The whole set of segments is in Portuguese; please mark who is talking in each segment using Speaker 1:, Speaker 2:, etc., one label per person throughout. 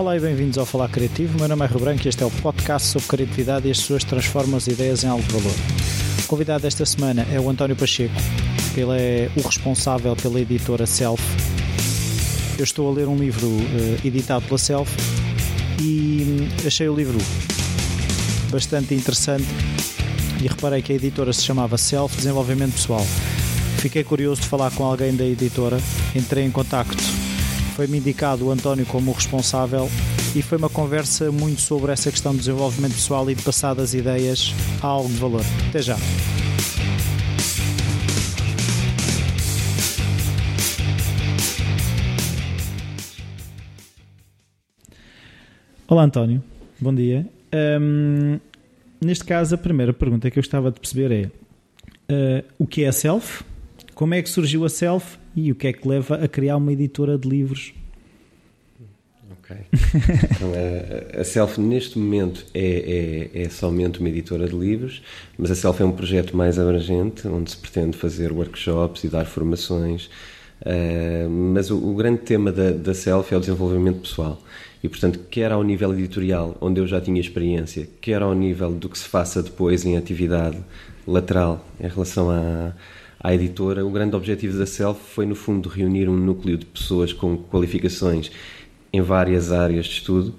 Speaker 1: Olá e bem-vindos ao Falar Criativo. Meu nome é Rui Branco e este é o podcast sobre criatividade e as pessoas transformam as ideias em algo de valor. O convidado desta semana é o António Pacheco. Ele é o responsável pela editora Self. Eu estou a ler um livro uh, editado pela Self e hum, achei o livro bastante interessante e reparei que a editora se chamava Self Desenvolvimento Pessoal. Fiquei curioso de falar com alguém da editora, entrei em contacto foi-me indicado o António como responsável e foi uma conversa muito sobre essa questão do desenvolvimento pessoal e de passar das ideias a algo de valor. Até já. Olá António, bom dia. Um, neste caso, a primeira pergunta que eu gostava de perceber é uh, o que é Self? Como é que surgiu a Self e o que é que leva a criar uma editora de livros?
Speaker 2: Ok. Então, a, a Self, neste momento, é, é, é, somente uma editora de livros, mas a Self é um projeto mais abrangente, onde se pretende fazer workshops e dar formações. Uh, mas o, o, grande tema da, da Self é o desenvolvimento pessoal. E, portanto, quer ao nível editorial, onde eu já tinha experiência, quer ao nível do que se faça depois em atividade lateral em relação a à editora, o grande objetivo da Self foi, no fundo, reunir um núcleo de pessoas com qualificações em várias áreas de estudo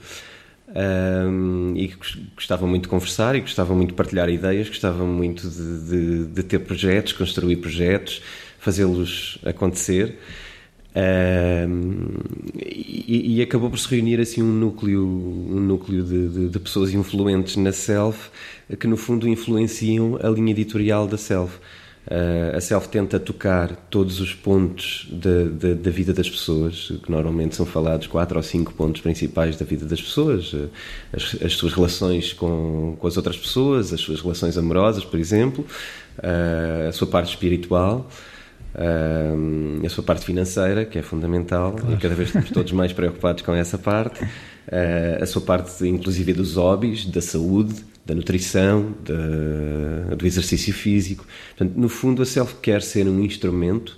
Speaker 2: um, e que gostavam muito de conversar e gostavam muito de partilhar ideias, gostavam muito de, de, de ter projetos, construir projetos, fazê-los acontecer. Um, e, e, acabou por se reunir assim um núcleo, um núcleo de, de, de, pessoas influentes na Self que no fundo influenciam a linha editorial da Self. Uh, a Self tenta tocar todos os pontos da vida das pessoas, que normalmente são falados quatro ou cinco pontos principais da vida das pessoas, uh, as, as, suas relações com, com, as outras pessoas, as suas relações amorosas, por exemplo, uh, a sua parte espiritual, a sua parte financeira, que é fundamental, claro. e cada vez estamos todos mais preocupados com essa parte, a sua parte, inclusive, dos hobbies, da saúde, da nutrição, do exercício físico. Portanto, no fundo, a Self quer ser um instrumento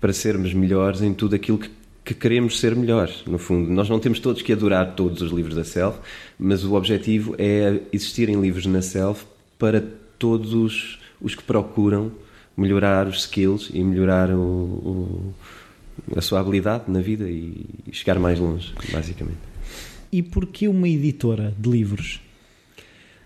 Speaker 2: para sermos melhores em tudo aquilo que, que queremos ser melhores. No fundo, nós não temos todos que adorar todos os livros da Self, mas o objetivo é existirem livros na Self para todos os que procuram melhorar os skills e melhorar o, o, a sua habilidade na vida e chegar mais longe, basicamente.
Speaker 1: E porquê uma editora de livros?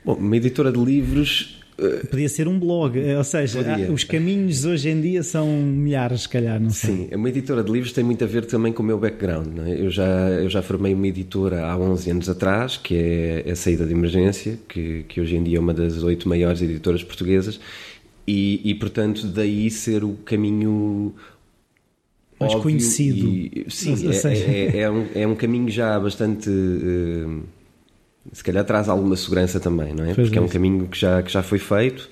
Speaker 2: Bom, uma editora de livros.
Speaker 1: Uh, Podia ser um blog, eh, ou seja, há, os caminhos hoje em dia são milhares, se calhar, não
Speaker 2: sei. Sim, uma editora de livros tem muito a ver também com o meu background. É? Eu, já, eu já formei uma editora há 11 anos atrás, que é a Saída de Emergência, que, que hoje em dia é uma das oito maiores editoras portuguesas, e, e portanto, daí ser o caminho
Speaker 1: mais conhecido.
Speaker 2: E, sim, é, é, é, um, é um caminho já bastante. Uh, se calhar traz alguma segurança também, não é? Pois Porque é um caminho que já, que já foi feito.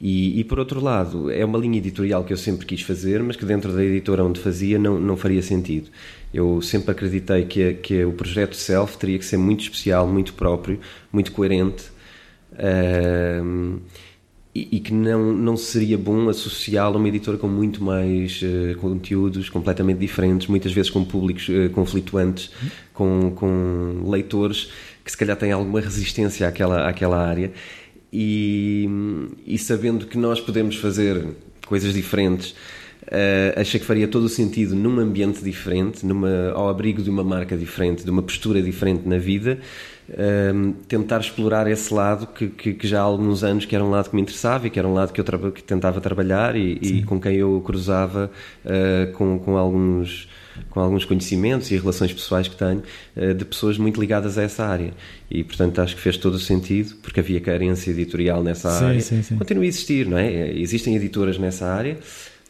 Speaker 2: E, e, por outro lado, é uma linha editorial que eu sempre quis fazer, mas que dentro da editora onde fazia não, não faria sentido. Eu sempre acreditei que, que o projeto Self teria que ser muito especial, muito próprio, muito coerente uh, e, e, que não, não seria bom associá-lo a uma editora com muito mais uh, conteúdos completamente diferentes, muitas vezes com públicos uh, conflituantes, com, com leitores que se calhar têm alguma resistência àquela, àquela área. E, e sabendo que nós podemos fazer coisas diferentes, uh, achei que faria todo o sentido num ambiente diferente, numa, ao abrigo de uma marca diferente, de uma postura diferente na vida, uh, tentar explorar esse lado que, que, que, já há alguns anos que era um lado que me interessava e que era um lado que eu que tentava trabalhar e, e, com quem eu cruzava uh, com, com alguns com alguns conhecimentos e relações pessoais que tenho eh, de pessoas muito ligadas a essa área. E, portanto, acho que fez todo o sentido, porque havia carência editorial nessa sim, área. Sim, sim. Continua a existir, não é? Existem editoras nessa área,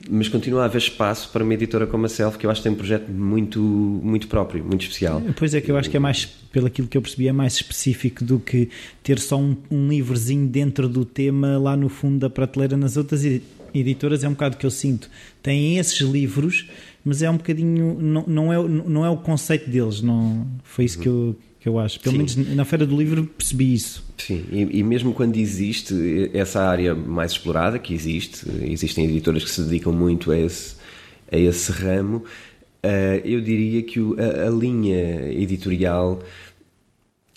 Speaker 2: mas continua a haver espaço para uma editora como a Self, que eu acho que tem um projeto muito, muito próprio, muito especial.
Speaker 1: Pois é, que eu acho que é mais, pelo aquilo que eu percebi, é mais específico do que ter só um, um livrozinho dentro do tema lá no fundo da prateleira nas outras editoras. É um bocado que eu sinto. Têm esses livros mas é um bocadinho. Não, não, é, não é o conceito deles, não, foi isso que eu, que eu acho. Pelo Sim. menos na Feira do Livro percebi isso.
Speaker 2: Sim, e, e, mesmo quando existe essa área mais explorada, que existe, existem editoras que se dedicam muito a esse, a esse ramo, uh, eu diria que o, a, a, linha editorial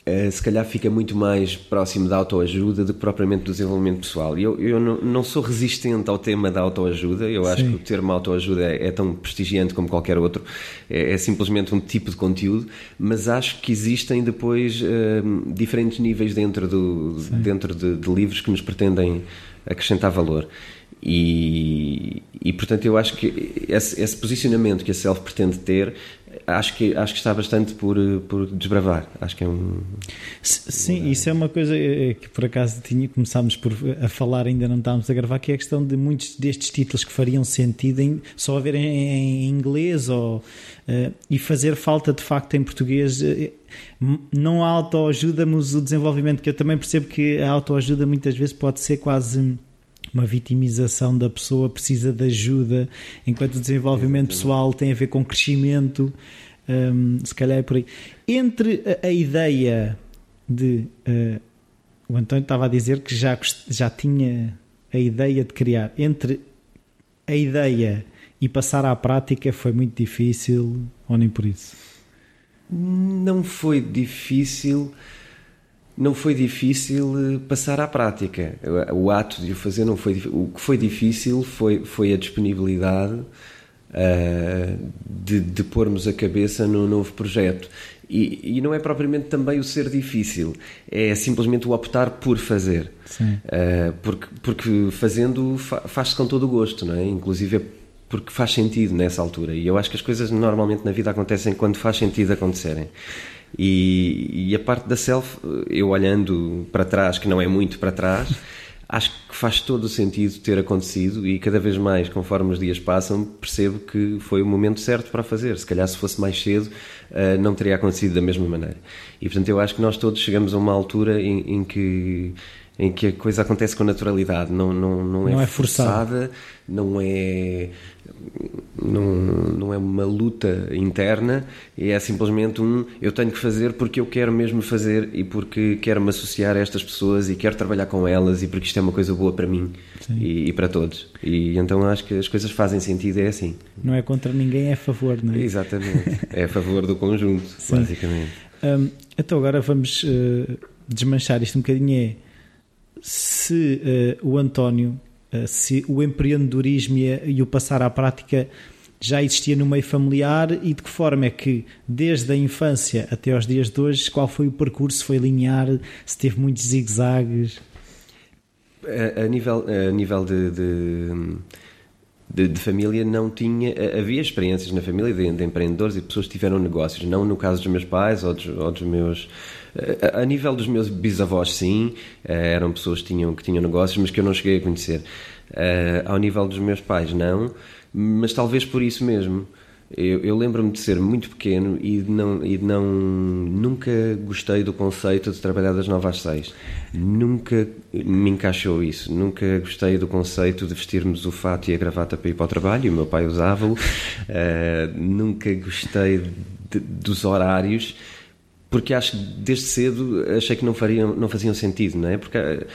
Speaker 2: Uh, se calhar fica muito mais próximo da autoajuda do que propriamente do desenvolvimento pessoal. E eu, eu não, não, sou resistente ao tema da autoajuda, eu acho Sim. que o termo autoajuda é, é, tão prestigiante como qualquer outro, é, é, simplesmente um tipo de conteúdo, mas acho que existem depois uh, diferentes níveis dentro, do, dentro de, de livros que nos pretendem acrescentar valor. E, e, portanto eu acho que esse, esse, posicionamento que a Self pretende ter acho que acho que está bastante por por desbravar. Acho que é um
Speaker 1: sim isso é uma coisa eh, que por acaso tinha começámos por a falar ainda não estávamos a gravar que é a questão de muitos destes títulos que fariam sentido em, só haver em, em inglês ou uh, e fazer falta de facto em português não autoajuda mas o desenvolvimento que eu também percebo que a autoajuda muitas vezes pode ser quase uma vitimização da pessoa, precisa de ajuda, enquanto o desenvolvimento pessoal tem a ver com crescimento, um, se calhar é por aí. Entre a, a ideia de. Uh, o António estava a dizer que já, já tinha a ideia de criar. Entre a ideia e passar à prática foi muito difícil, ou nem por isso?
Speaker 2: Não foi difícil não foi difícil eh, passar à prática. O ato de o fazer não foi O que foi difícil foi, foi a disponibilidade uh, de, de pormos a cabeça no novo projeto. E, e, não é propriamente também o ser difícil, é simplesmente o optar por fazer. Uh, porque, porque fazendo faz-se com todo o gosto, não é? Inclusive é porque faz sentido nessa altura. E eu acho que as coisas normalmente na vida acontecem quando faz sentido acontecerem. E, e, a parte da self, eu olhando para trás, que não é muito para trás, acho que faz todo o sentido ter acontecido e cada vez mais, conforme os dias passam, percebo que foi o momento certo para fazer. Se calhar se fosse mais cedo, uh, não teria acontecido da mesma maneira. E portanto eu acho que nós todos chegamos a uma altura em, em que em que a coisa acontece com naturalidade, não, não, não, é, não é forçada, não é não, não é uma luta interna, é simplesmente um eu tenho que fazer porque eu quero mesmo fazer e porque quero me associar a estas pessoas e quero trabalhar com elas e porque isto é uma coisa boa para mim e, e, para todos. E então acho que as coisas fazem sentido, é assim.
Speaker 1: Não é contra ninguém, é a favor, não é?
Speaker 2: Exatamente, é a favor do conjunto, Sim. basicamente.
Speaker 1: Um, então agora vamos uh, desmanchar isto um bocadinho. É se uh, o António, uh, se o empreendedorismo e, e, o passar à prática já existia no meio familiar e de que forma é que, desde a infância até aos dias de hoje, qual foi o percurso? Foi linear? Se teve muitos zigue-zagues?
Speaker 2: A, a, nível, a nível de, de... De, de, família não tinha. Havia experiências na família de, de, empreendedores e pessoas que tiveram negócios, não no caso dos meus pais ou dos, ou dos meus a nível dos meus bisavós, sim, eh, eram pessoas que tinham, que tinham negócios, mas que eu não cheguei a conhecer. Eh, ao nível dos meus pais, não, mas talvez por isso mesmo. Eu, eu lembro-me de ser muito pequeno e de não, e de não nunca gostei do conceito de trabalhar das 9 às 6. Nunca me encaixou isso. Nunca gostei do conceito de vestirmos o fato e a gravata para ir para o trabalho. O meu pai usava-o. Uh, nunca gostei de, dos horários porque acho que desde cedo achei que não, fariam, não faziam sentido, não é? Porque eh,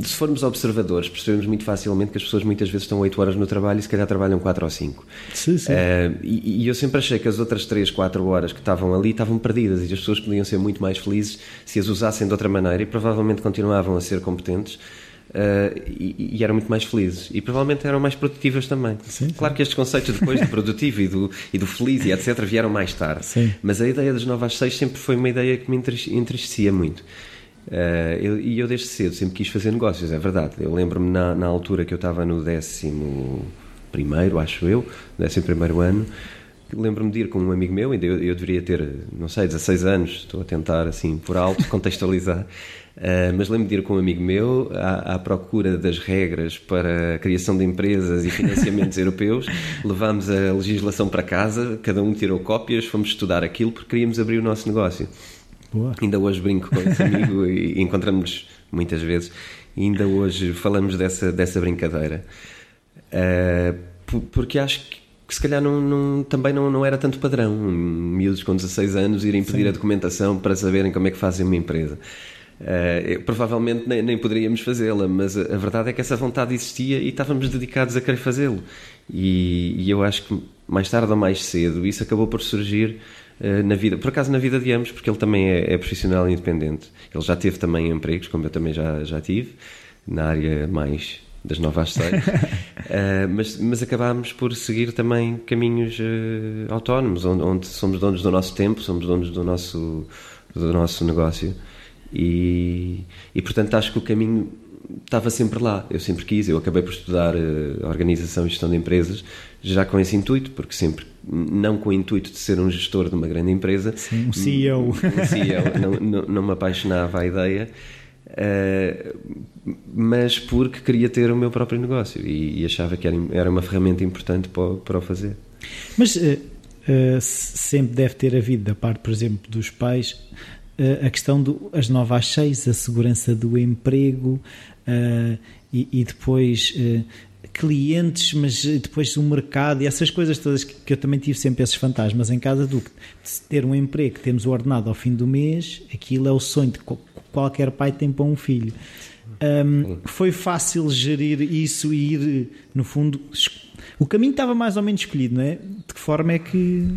Speaker 2: se formos observadores, percebemos muito facilmente que as pessoas muitas vezes estão 8 horas no trabalho e se calhar trabalham 4 ou 5.
Speaker 1: Sim, sim. Uh,
Speaker 2: e, e, eu sempre achei que as outras 3, 4 horas que estavam ali estavam perdidas e as pessoas podiam ser muito mais felizes se as usassem de outra maneira e provavelmente continuavam a ser competentes Uh, e, e, eram muito mais felizes e provavelmente eram mais produtivas também. Sim, claro que estes conceitos depois do produtivo e do, e do feliz e etc. vieram mais tarde,
Speaker 1: sim.
Speaker 2: mas a ideia das novas seis sempre foi uma ideia que me entristecia muito. Uh, eu, e eu desde cedo sempre quis fazer negócios, é verdade. Eu lembro-me na, na, altura que eu estava no décimo primeiro, acho eu, décimo primeiro ano, lembro-me de ir com um amigo meu, ainda eu, eu deveria ter, não sei, 16 anos, estou a tentar assim por alto contextualizar. Uh, mas lembro de ir com um amigo meu à, à, procura das regras para a criação de empresas e financiamentos europeus. Levámos a legislação para casa, cada um tirou cópias, fomos estudar aquilo porque queríamos abrir o nosso negócio.
Speaker 1: Boa.
Speaker 2: Ainda hoje brinco com esse amigo e encontramos muitas vezes. E ainda hoje falamos dessa, dessa brincadeira. Uh, porque acho que que se calhar não, não, também não, não era tanto padrão. Miúdos com 16 anos irem pedir Sim. a documentação para saberem como é que fazem uma empresa. Uh, provavelmente nem, nem poderíamos fazê-la, mas a, a, verdade é que essa vontade existia e estávamos dedicados a querer fazê-lo. E, e, eu acho que mais tarde ou mais cedo isso acabou por surgir na vida, por acaso na vida de ambos, porque ele também é, é profissional independente. Ele já teve também empregos, como eu também já, já tive, na área mais das nove às seis, uh, mas, mas acabámos por seguir também caminhos uh, autónomos, onde, onde, somos donos do nosso tempo, somos donos do nosso, do nosso negócio e, e portanto acho que o caminho estava sempre lá, eu sempre quis, eu acabei por estudar uh, organização e gestão de empresas já com esse intuito, porque sempre, não com o intuito de ser um gestor de uma grande empresa,
Speaker 1: Sim, um CEO,
Speaker 2: um CEO não, não, não me apaixonava a ideia, uh, mas porque queria ter o meu próprio negócio e, e achava que era, era, uma ferramenta importante para, para o fazer.
Speaker 1: Mas uh, sempre deve ter havido, da parte, por exemplo, dos pais, a questão das novas seis, a segurança do emprego e, e, depois clientes, mas depois o mercado e essas coisas todas que eu também tive sempre esses fantasmas em casa do ter um emprego, temos o ordenado ao fim do mês, aquilo é o sonho de qualquer pai tem para um filho. Um, foi fácil gerir isso e ir, no fundo, o caminho estava mais ou menos escolhido, não é? De que forma é que.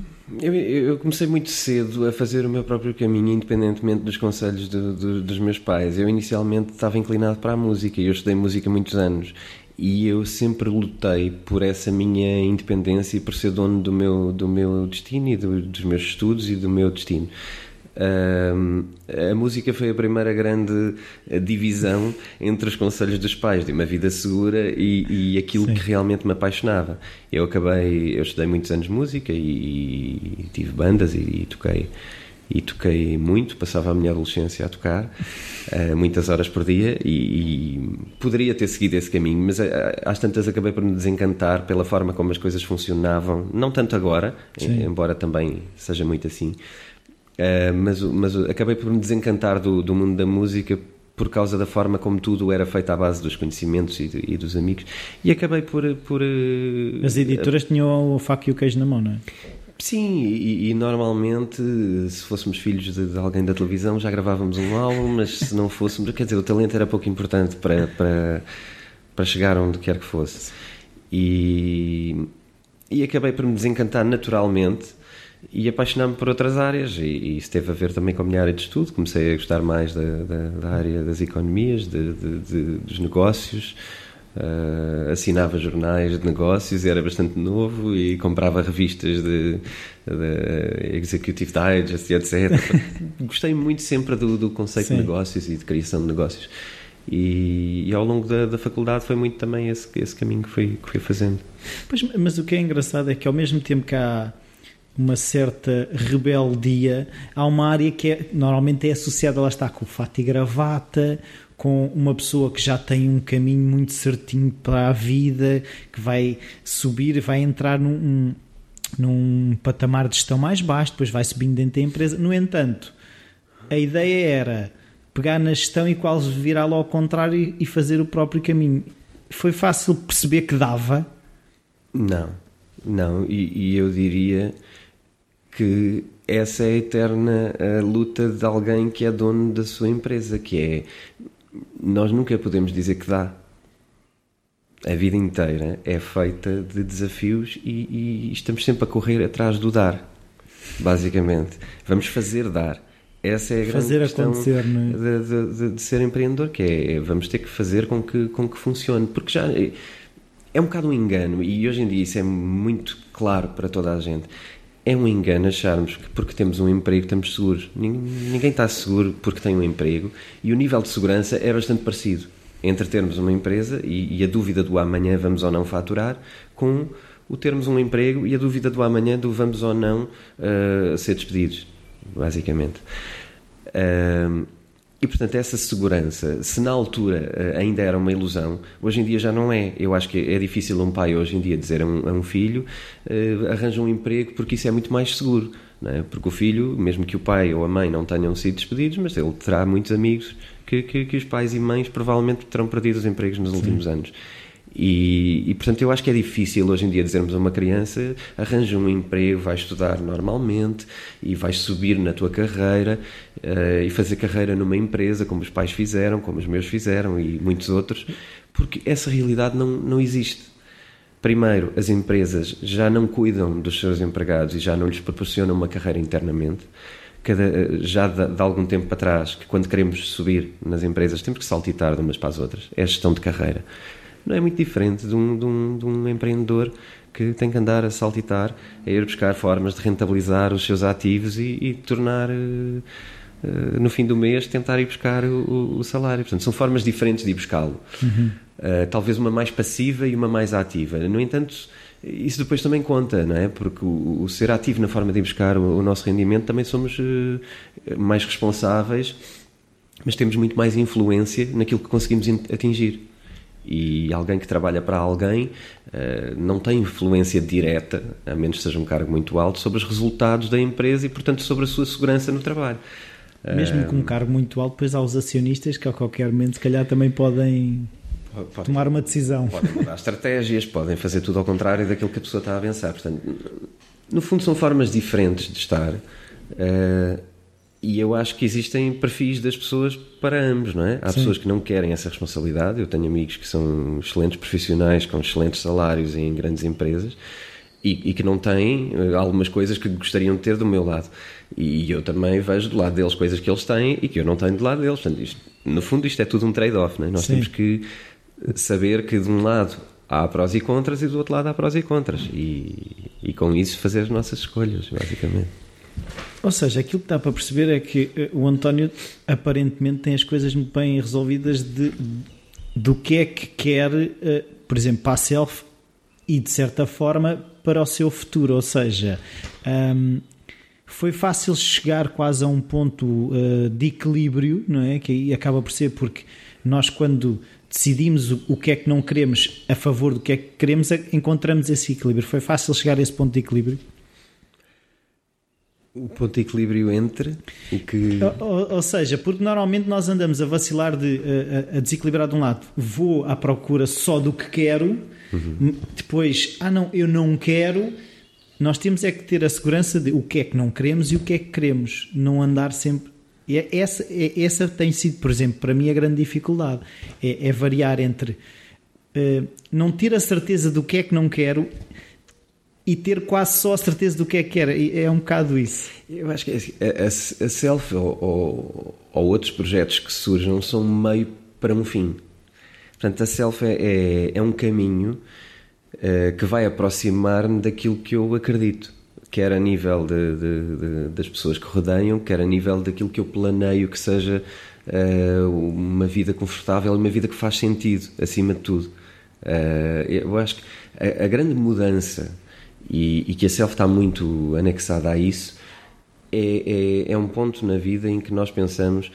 Speaker 2: Eu, eu comecei muito cedo a fazer o meu próprio caminho, independentemente dos conselhos de, de, dos meus pais. Eu inicialmente estava inclinado para a música e eu estudei música muitos anos e eu sempre lutei por essa minha independência e por ser dono do meu, do meu destino e do, dos meus estudos e do meu destino. Uh, a música foi a primeira grande divisão entre os conselhos dos pais de uma vida segura e, e aquilo Sim. que realmente me apaixonava. Eu acabei, eu estudei muitos anos música e, e tive bandas e, e, toquei e toquei muito, passava a minha adolescência a tocar uh, muitas horas por dia e, poderia ter seguido esse caminho, mas uh, às tantas acabei por me desencantar pela forma como as coisas funcionavam, não tanto agora, embora também seja muito assim Uh, mas, mas acabei por me desencantar do, do mundo da música por causa da forma como tudo era feito à base dos conhecimentos e, e dos amigos e acabei por... por
Speaker 1: uh, As editoras uh, tinham o faco e o queijo na mão, não é?
Speaker 2: Sim, e, e, normalmente, se fôssemos filhos de, de, alguém da televisão, já gravávamos um álbum, mas se não fôssemos, quer dizer, o talento era pouco importante para, para, para chegar onde quer que fosse. E, e acabei por me desencantar naturalmente e apaixonar-me por outras áreas. E, e, isso teve a ver também com a minha área de estudo. Comecei a gostar mais da, da, da área das economias de, de, de, dos negócios. Uh, assinava jornais de negócios era bastante novo e comprava revistas de, Executive Digest e etc gostei muito sempre do, do conceito Sim. de negócios e de criação de negócios. E, e, ao longo da, da, faculdade foi muito também esse, esse caminho que fui, que fui fazendo.
Speaker 1: Pois, mas o que é engraçado é que ao mesmo tempo que há uma certa rebeldia. Há uma área que é, normalmente é associada, lá está, com fato e gravata, com uma pessoa que já tem um caminho muito certinho para a vida, que vai subir, vai entrar num, num patamar de gestão mais baixo, depois vai subindo dentro da empresa. No entanto, a ideia era pegar na gestão e quase virá-lo ao contrário e fazer o próprio caminho. Foi fácil perceber que dava?
Speaker 2: Não, não, e, e eu diria que essa é a eterna a luta de alguém que é dono da sua empresa, que é nós nunca podemos dizer que dá. A vida inteira é feita de desafios e, e estamos sempre a correr atrás do dar, basicamente. Vamos fazer dar. Essa é a
Speaker 1: fazer
Speaker 2: grande questão
Speaker 1: acontecer,
Speaker 2: é? de, de, de, ser empreendedor, que é vamos ter que fazer com que, com que funcione, porque já é, é um bocado um engano e hoje em dia isso é muito claro para toda a gente é um engano acharmos que porque temos um emprego estamos seguros. Ninguém está seguro porque tem um emprego e o nível de segurança é bastante parecido entre termos uma empresa e, e a dúvida do amanhã vamos ou não faturar com o termos um emprego e a dúvida do amanhã do vamos ou não uh, ser despedidos, basicamente. Uh, e, portanto, essa segurança, se na altura eh, ainda era uma ilusão, hoje em dia já não é. Eu acho que é difícil um pai hoje em dia dizer a um, a um filho uh, arranja um emprego porque isso é muito mais seguro. É? Porque o filho, mesmo que o pai ou a mãe não tenham sido despedidos, mas ele terá muitos amigos que, que, que os pais e mães provavelmente terão perdido os empregos nos Sim. últimos anos. E, e, portanto eu acho que é difícil hoje em dia dizermos a uma criança arranja um emprego, vai estudar normalmente e vais subir na tua carreira uh, e fazer carreira numa empresa como os pais fizeram, como os meus fizeram e muitos outros, porque essa realidade não, não existe. Primeiro, as empresas já não cuidam dos seus empregados e já não lhes proporcionam uma carreira internamente. Cada, já de, de, algum tempo para trás, que quando queremos subir nas empresas temos que saltitar de umas para as outras. É a gestão de carreira. Não é muito diferente de um, de um, de um empreendedor que tem que andar a saltitar, a ir buscar formas de rentabilizar os seus ativos e, e tornar. Uh, uh, no fim do mês, tentar ir buscar o, o, salário. Portanto, são formas diferentes de ir buscá-lo. Uhum. Uh, talvez uma mais passiva e uma mais ativa. No entanto, isso depois também conta, não é? Porque o, o ser ativo na forma de ir buscar o, o nosso rendimento também somos mais responsáveis, mas temos muito mais influência naquilo que conseguimos atingir e alguém que trabalha para alguém uh, não tem influência direta, a menos que seja um cargo muito alto, sobre os resultados da empresa e, portanto, sobre a sua segurança no trabalho.
Speaker 1: Mesmo uh, com um cargo muito alto, depois há os acionistas que a qualquer momento, se calhar, também podem pode, tomar uma decisão.
Speaker 2: Podem mudar estratégias, podem fazer tudo ao contrário daquilo que a pessoa está a pensar. Portanto, no fundo, são formas diferentes de estar. Uh, e eu acho que existem perfis das pessoas para ambos, não é? Há Sim. pessoas que não querem essa responsabilidade. Eu tenho amigos que são excelentes profissionais, com excelentes salários em grandes empresas e, e que não têm eh, algumas coisas que gostariam de ter do meu lado. E eu também vejo do lado deles coisas que eles têm e que eu não tenho do lado deles. Portanto, isto, no fundo, isto é tudo um trade-off, não é? Nós Sim. temos que saber que de um lado há prós e contras e do outro lado há prós e contras. E, e com isso fazer as nossas escolhas, basicamente.
Speaker 1: Ou seja, aquilo que dá para perceber é que eh, o António aparentemente tem as coisas muito bem resolvidas de, do que é que quer, eh, por exemplo, para a self e de certa forma para o seu futuro. Ou seja, um, foi fácil chegar quase a um ponto uh, de equilíbrio, não é? Que aí acaba por ser porque nós, quando decidimos o, o que é que não queremos a favor do que é que queremos, encontramos esse equilíbrio. Foi fácil chegar a esse ponto de equilíbrio?
Speaker 2: O ponto de equilíbrio entre o que.
Speaker 1: Ou, ou, seja, porque normalmente nós andamos a vacilar de a, a, desequilibrar de um lado, vou à procura só do que quero, uhum. depois, ah não, eu não quero. Nós temos é que ter a segurança de o que é que não queremos e o que é que queremos, não andar sempre. É, essa, é, essa tem sido, por exemplo, para mim a grande dificuldade. É, é variar entre uh, não ter a certeza do que é que não quero e ter quase só a certeza do que é que era. É um bocado isso.
Speaker 2: Eu acho que é a, a, Self ou, ou, ou, outros projetos que surjam são meio para um fim. Portanto, a Self é, é, é um caminho uh, que vai aproximar-me daquilo que eu acredito. Quer a nível de, de, de, das pessoas que rodeiam, quer a nível daquilo que eu planeio que seja uh, uma vida confortável e uma vida que faz sentido, acima de tudo. Uh, eu acho que a, a grande mudança e, e que a self está muito anexada a isso, é, é, é um ponto na vida em que nós pensamos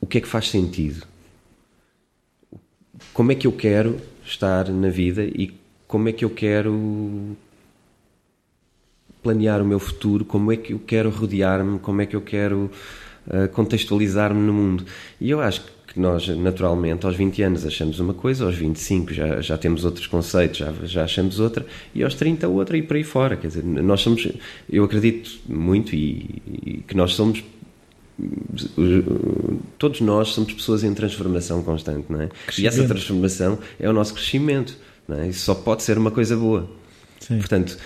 Speaker 2: o que é que faz sentido. Como é que eu quero estar na vida e como é que eu quero planear o meu futuro, como é que eu quero rodear-me, como é que eu quero uh, contextualizar-me no mundo. E eu acho que que nós, naturalmente, aos 20 anos achamos uma coisa, aos 25 já, já temos outros conceitos, já, já achamos outra, e aos 30 outra e por aí fora. Quer dizer, nós somos, eu acredito muito e, e que nós somos todos nós somos pessoas em transformação constante, não é? E essa transformação é o nosso crescimento, não é? Isso só pode ser uma coisa boa. Sim. Portanto,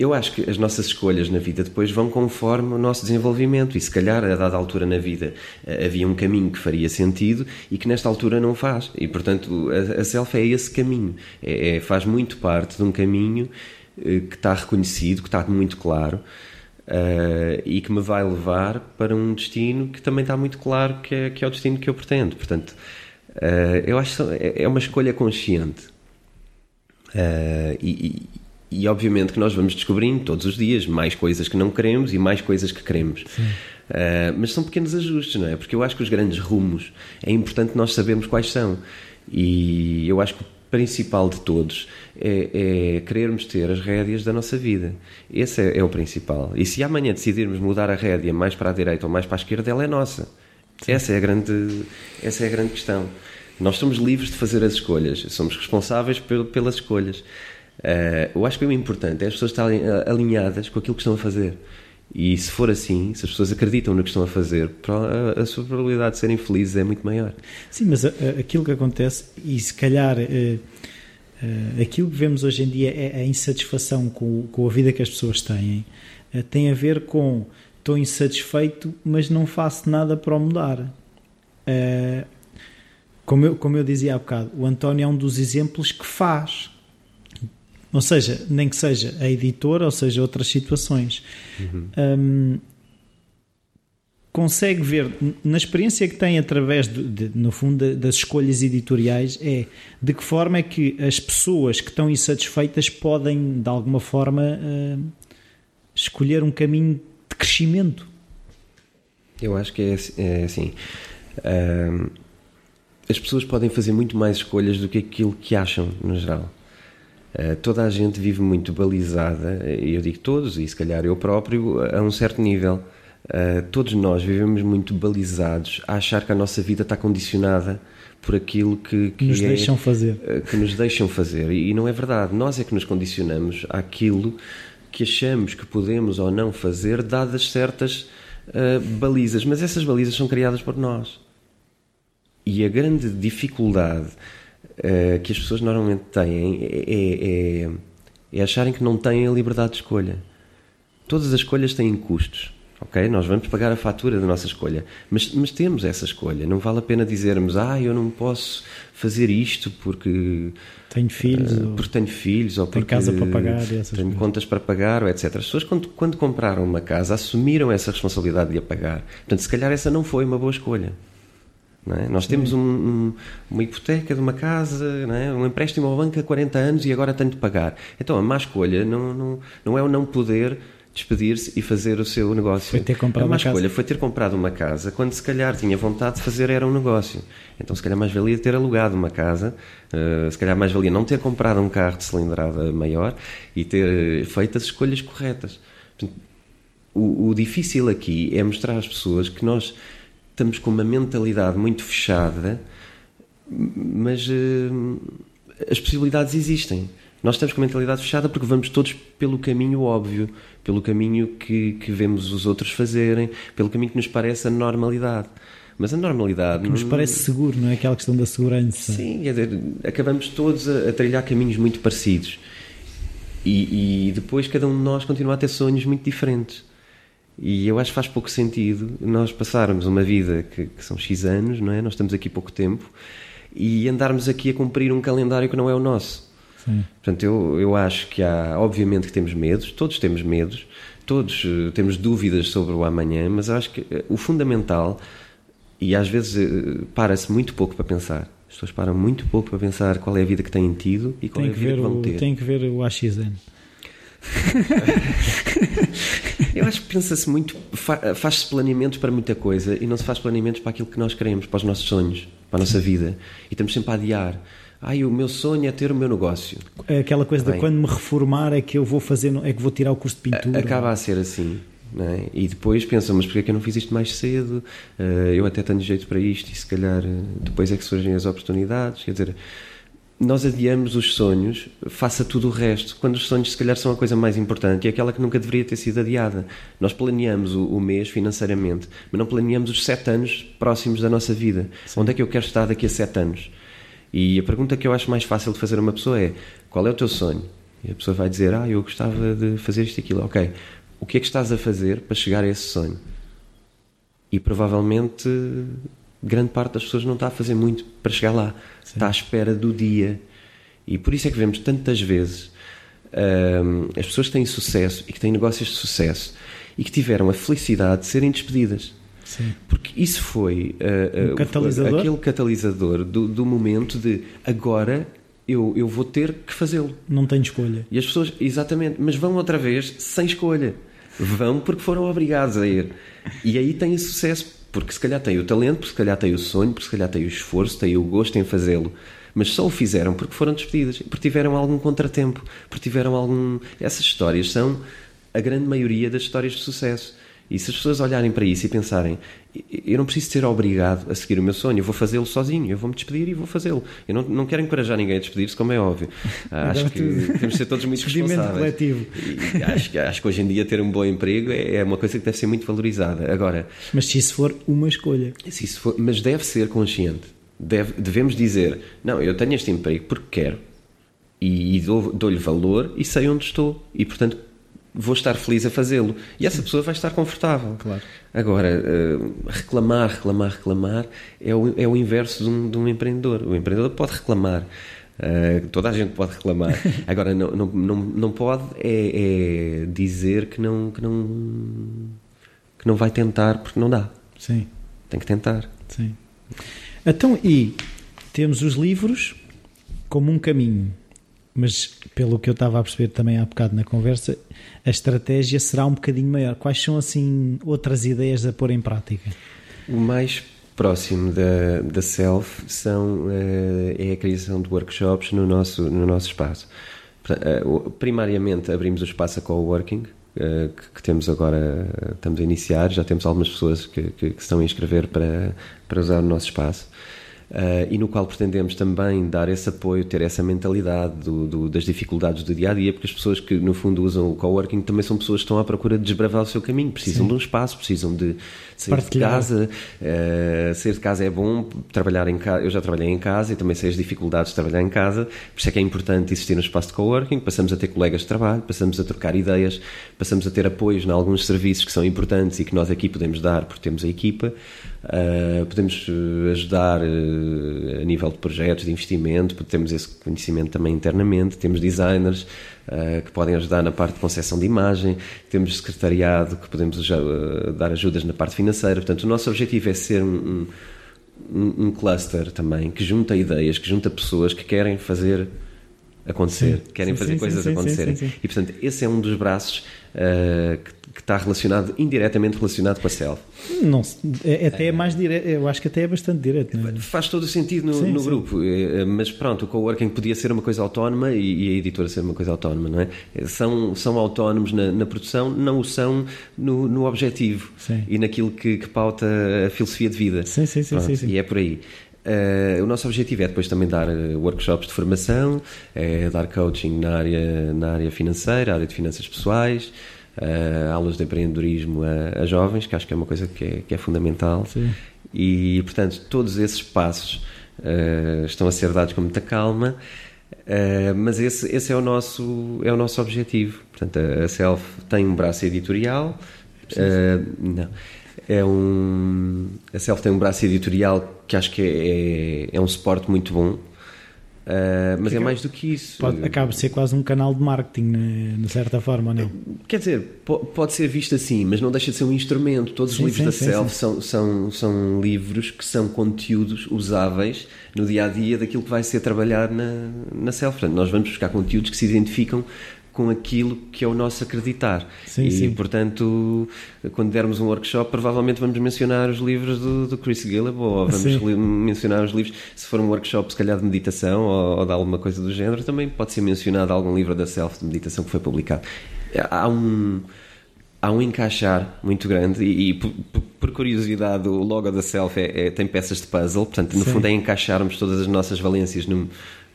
Speaker 2: eu acho que as nossas escolhas na vida depois vão conforme o nosso desenvolvimento e se calhar a dada altura na vida eh, havia um caminho que faria sentido e que nesta altura não faz. E portanto a, a self é esse caminho. É, é, faz muito parte de um caminho eh, que está reconhecido que está muito claro uh, e que me vai levar para um destino que também está muito claro que é, que é o destino que eu pretendo. Portanto uh, eu acho que é, é uma escolha consciente. Uh, e, e obviamente que nós vamos descobrindo todos os dias mais coisas que não queremos e mais coisas que queremos. Uh, mas são pequenos ajustes, não é? Porque eu acho que os grandes rumos é importante nós sabermos quais são. E eu acho que o principal de todos é, é querermos ter as rédeas da nossa vida. Esse é, é, o principal. E se amanhã decidirmos mudar a rédea mais para a direita ou mais para a esquerda, ela é nossa. Essa é, a grande, essa é a grande questão. Nós somos livres de fazer as escolhas, somos responsáveis pelas escolhas. Uh, eu acho que o importante é as pessoas estarem eh, alinhadas com aquilo que estão a fazer. E se for assim, se as pessoas acreditam no que estão a fazer, a, sua probabilidade de serem felizes é muito maior.
Speaker 1: Sim, mas a, a, aquilo que acontece, e se calhar uh, Uh, aquilo que vemos hoje em dia é a insatisfação com, com a vida que as pessoas têm, uh, tem a ver com estou insatisfeito, mas não faço nada para o mudar. Como, eu, como eu dizia há bocado, o António é um dos exemplos que faz. Ou seja, nem que seja a editora, ou seja, outras situações. Uhum. Um, consegue ver na experiência que tem através de, de, no fundo das escolhas editoriais é de que forma é que as pessoas que estão insatisfeitas podem de alguma forma uh, escolher um caminho de crescimento
Speaker 2: eu acho que é, é assim uh, as pessoas podem fazer muito mais escolhas do que aquilo que acham no geral toda a gente vive muito balizada e eu digo todos e se calhar eu próprio a um certo nível Uh, todos nós vivemos muito balizados a achar que a nossa vida está condicionada por aquilo que,
Speaker 1: que nos é, deixam fazer.
Speaker 2: Que nos deixam fazer. E, e, não é verdade. Nós é que nos condicionamos àquilo que achamos que podemos ou não fazer, dadas certas uh, balizas. Mas essas balizas são criadas por nós. E a grande dificuldade que as pessoas normalmente têm é, é, é, é acharem que não têm a liberdade de escolha. Todas as escolhas têm custos Ok? Nós vamos pagar a fatura da nossa escolha. Mas, mas temos essa escolha. Não vale a pena dizermos, ah, eu não posso fazer isto porque.
Speaker 1: Tenho filhos. Uh,
Speaker 2: porque tenho filhos ou
Speaker 1: tenho
Speaker 2: porque.
Speaker 1: casa para pagar.
Speaker 2: tenho
Speaker 1: coisas.
Speaker 2: contas para pagar, etc. As pessoas, quando, quando compraram uma casa, assumiram essa responsabilidade de a pagar. Portanto, se calhar essa não foi uma boa escolha. É? Nós temos um, um, uma hipoteca de uma casa, é? um empréstimo ao banco há 40 anos e agora tenho de pagar. Então a má escolha não, não, não é o não poder despedir-se e fazer o seu negócio.
Speaker 1: Foi ter comprado
Speaker 2: a
Speaker 1: uma
Speaker 2: escolha
Speaker 1: casa.
Speaker 2: foi ter comprado uma casa quando se calhar tinha vontade de fazer era um negócio. Então se calhar mais valia ter alugado uma casa, uh, se calhar mais valia não ter comprado um carro de cilindrada maior e ter feito as escolhas corretas. O, o difícil aqui é mostrar às pessoas que nós estamos com uma mentalidade muito fechada, mas uh, as possibilidades existem. Nós estamos com a mentalidade fechada porque vamos todos pelo caminho óbvio, pelo caminho que, que vemos os outros fazerem, pelo caminho que nos parece a normalidade. Mas a normalidade.
Speaker 1: Que nos parece seguro, não é? Aquela questão da segurança.
Speaker 2: Sim, quer dizer, acabamos todos a, a trilhar caminhos muito parecidos. E, e, depois cada um de nós continua a ter sonhos muito diferentes. E eu acho que faz pouco sentido nós passarmos uma vida que, que são X anos, não é? Nós estamos aqui pouco tempo e andarmos aqui a cumprir um calendário que não é o nosso.
Speaker 1: Sim.
Speaker 2: Portanto, eu, eu acho que há, obviamente que temos medos, todos temos medos, todos uh, temos dúvidas sobre o amanhã, mas eu acho que uh, o fundamental, e às vezes uh, para-se muito pouco para pensar, as pessoas param muito pouco para pensar qual é a vida que têm tido e qual
Speaker 1: tem
Speaker 2: é a vida que, que vão
Speaker 1: o,
Speaker 2: ter.
Speaker 1: Tem que ver o AXN.
Speaker 2: eu acho que pensa-se muito, faz-se planeamentos para muita coisa e não se faz planeamentos para aquilo que nós queremos, para os nossos sonhos, para a nossa vida. E estamos sempre a adiar. Ai, o meu sonho é ter o meu negócio.
Speaker 1: É aquela coisa Bem, de quando me reformar é que eu vou fazer, é que vou tirar o curso de pintura.
Speaker 2: Acaba a ser assim. É? E depois pensam, mas porquê é que eu não fiz isto mais cedo? Uh, eu até tenho jeito para isto e se calhar uh, depois é que surgem as oportunidades. Quer dizer, nós adiamos os sonhos, faça tudo o resto, quando os sonhos se calhar são a coisa mais importante e é aquela que nunca deveria ter sido adiada. Nós planeamos o, o mês financeiramente, mas não planeamos os sete anos próximos da nossa vida. Sim. Onde é que eu quero estar daqui a sete anos? E a pergunta que eu acho mais fácil de fazer a uma pessoa é: qual é o teu sonho? E a pessoa vai dizer: Ah, eu gostava de fazer isto e aquilo. Ok, o que é que estás a fazer para chegar a esse sonho? E provavelmente grande parte das pessoas não está a fazer muito para chegar lá. Sim. Está à espera do dia. E por isso é que vemos tantas vezes hum, as pessoas que têm sucesso e que têm negócios de sucesso e que tiveram a felicidade de serem despedidas.
Speaker 1: Sim.
Speaker 2: Porque isso foi, uh,
Speaker 1: um catalisador?
Speaker 2: aquele catalisador do, do momento de agora eu, eu vou ter que fazê-lo.
Speaker 1: Não tenho escolha.
Speaker 2: E as pessoas, exatamente, mas vão outra vez sem escolha. Vão porque foram obrigados a ir. E aí têm sucesso, porque se calhar têm o talento, porque se calhar têm o sonho, porque se calhar têm o esforço, têm o gosto em fazê-lo. Mas só o fizeram porque foram despedidas, porque tiveram algum contratempo, porque tiveram algum. Essas histórias são a grande maioria das histórias de sucesso. E se as pessoas olharem para isso e pensarem, eu não preciso ser obrigado a seguir o meu sonho, eu vou fazê-lo sozinho, eu vou-me despedir e vou fazê-lo. Eu não, não quero encorajar ninguém a despedir-se, como é óbvio. Acho que temos de ser todos muito responsáveis.
Speaker 1: coletivo.
Speaker 2: E acho, acho que hoje em dia ter um bom emprego é, é uma coisa que deve ser muito valorizada. Agora,
Speaker 1: mas se isso for uma escolha.
Speaker 2: Se isso for, mas deve ser consciente. Deve, devemos dizer, não, eu tenho este emprego porque quero e, e dou-lhe valor e sei onde estou e portanto vou estar feliz a fazê-lo e essa pessoa vai estar confortável.
Speaker 1: Claro.
Speaker 2: Agora, uh, reclamar, reclamar, reclamar é o, é o inverso de um, de um empreendedor. O empreendedor pode reclamar. Uh, toda a gente pode reclamar. Agora, não, não, não, não pode é, é, dizer que não, que, não, que não vai tentar porque não dá.
Speaker 1: Sim.
Speaker 2: Tem que tentar.
Speaker 1: Sim. Então, e temos os livros como um caminho mas pelo que eu estava a perceber também há bocado na conversa, a estratégia será um bocadinho maior. Quais são assim outras ideias a pôr em prática?
Speaker 2: O mais próximo da, da Self são, uh, é a criação de workshops no nosso, no nosso espaço. Uh, primariamente abrimos o espaço a coworking, que, que, temos agora, estamos a iniciar, já temos algumas pessoas que, que, que estão a inscrever para, para usar o nosso espaço. Uh, e no qual pretendemos também dar esse apoio, ter essa mentalidade do, do, das dificuldades do dia a dia, porque as pessoas que no fundo usam o coworking também são pessoas que estão à procura de desbravar o seu caminho, precisam Sim. de um espaço, precisam de sair Partilhar. de casa. Uh, sair de casa é bom, trabalhar em casa. Eu já trabalhei em casa e também sei as dificuldades de trabalhar em casa, por isso é que é importante existir um espaço de coworking. Passamos a ter colegas de trabalho, passamos a trocar ideias, passamos a ter apoios em alguns serviços que são importantes e que nós aqui podemos dar porque temos a equipa. Uh, podemos eh, ajudar uh, a nível de projetos de investimento, temos esse conhecimento também internamente, temos designers uh, que podem ajudar na parte de concessão de imagem, temos secretariado que podemos dar ajudas na parte financeira. Portanto, o nosso objetivo é ser um, um, um cluster também que junta ideias, que junta pessoas que querem fazer acontecer, sim, querem sim, fazer sim, coisas acontecerem. E portanto, esse é um dos braços uh, que que está relacionado, indiretamente relacionado com a self.
Speaker 1: Não, é, até é mais direto, eu acho que até é bastante direto. É?
Speaker 2: Faz todo o sentido no, no grupo, é, é, mas pronto, o coworking podia ser uma coisa autónoma e, a editora ser uma coisa autónoma, não é? São, são autónomos na, na produção, não o são no, no objetivo e naquilo que, que, pauta a filosofia de vida.
Speaker 1: Sim. sim, sim.
Speaker 2: E é por aí. Uh, o nosso objetivo é depois também dar eh, workshops de formação, é dar coaching na área, na área financeira, área de finanças pessoais, uh, aulas de empreendedorismo a, a, jovens, que acho que é uma coisa que é, que é fundamental. Sim. E, portanto, todos esses passos uh, estão a ser dados com muita calma, uh, mas esse, esse é, o nosso, é o nosso objetivo. Portanto, a, a Self tem um braço editorial. não. É um, a Self tem um braço editorial que acho que é, é, é um suporte muito bom Uh, mas é mais do que isso.
Speaker 1: Pode, acaba de ser quase um canal de marketing, de certa forma, não?
Speaker 2: Quer dizer, pode ser visto assim, mas não deixa de ser um instrumento. Todos sim, os livros sim, da Self sim, São, são, são livros que são conteúdos usáveis no dia a dia daquilo que vai ser trabalhado na, na Self. Portanto, nós vamos buscar conteúdos que se identificam com aquilo que é o nosso acreditar. Sim, e, sim. portanto, quando dermos um workshop, provavelmente vamos mencionar os livros do, do Chris Gillab ou vamos sim. mencionar os livros. Se for um workshop, se calhar, de meditação ou, ou de alguma coisa do género, também pode ser mencionado algum livro da Self de meditação que foi publicado. Há um há um encaixar muito grande e, e por, por, curiosidade o logo da Self é, é, tem peças de puzzle, portanto no Sim. fundo é encaixarmos todas as nossas valências num,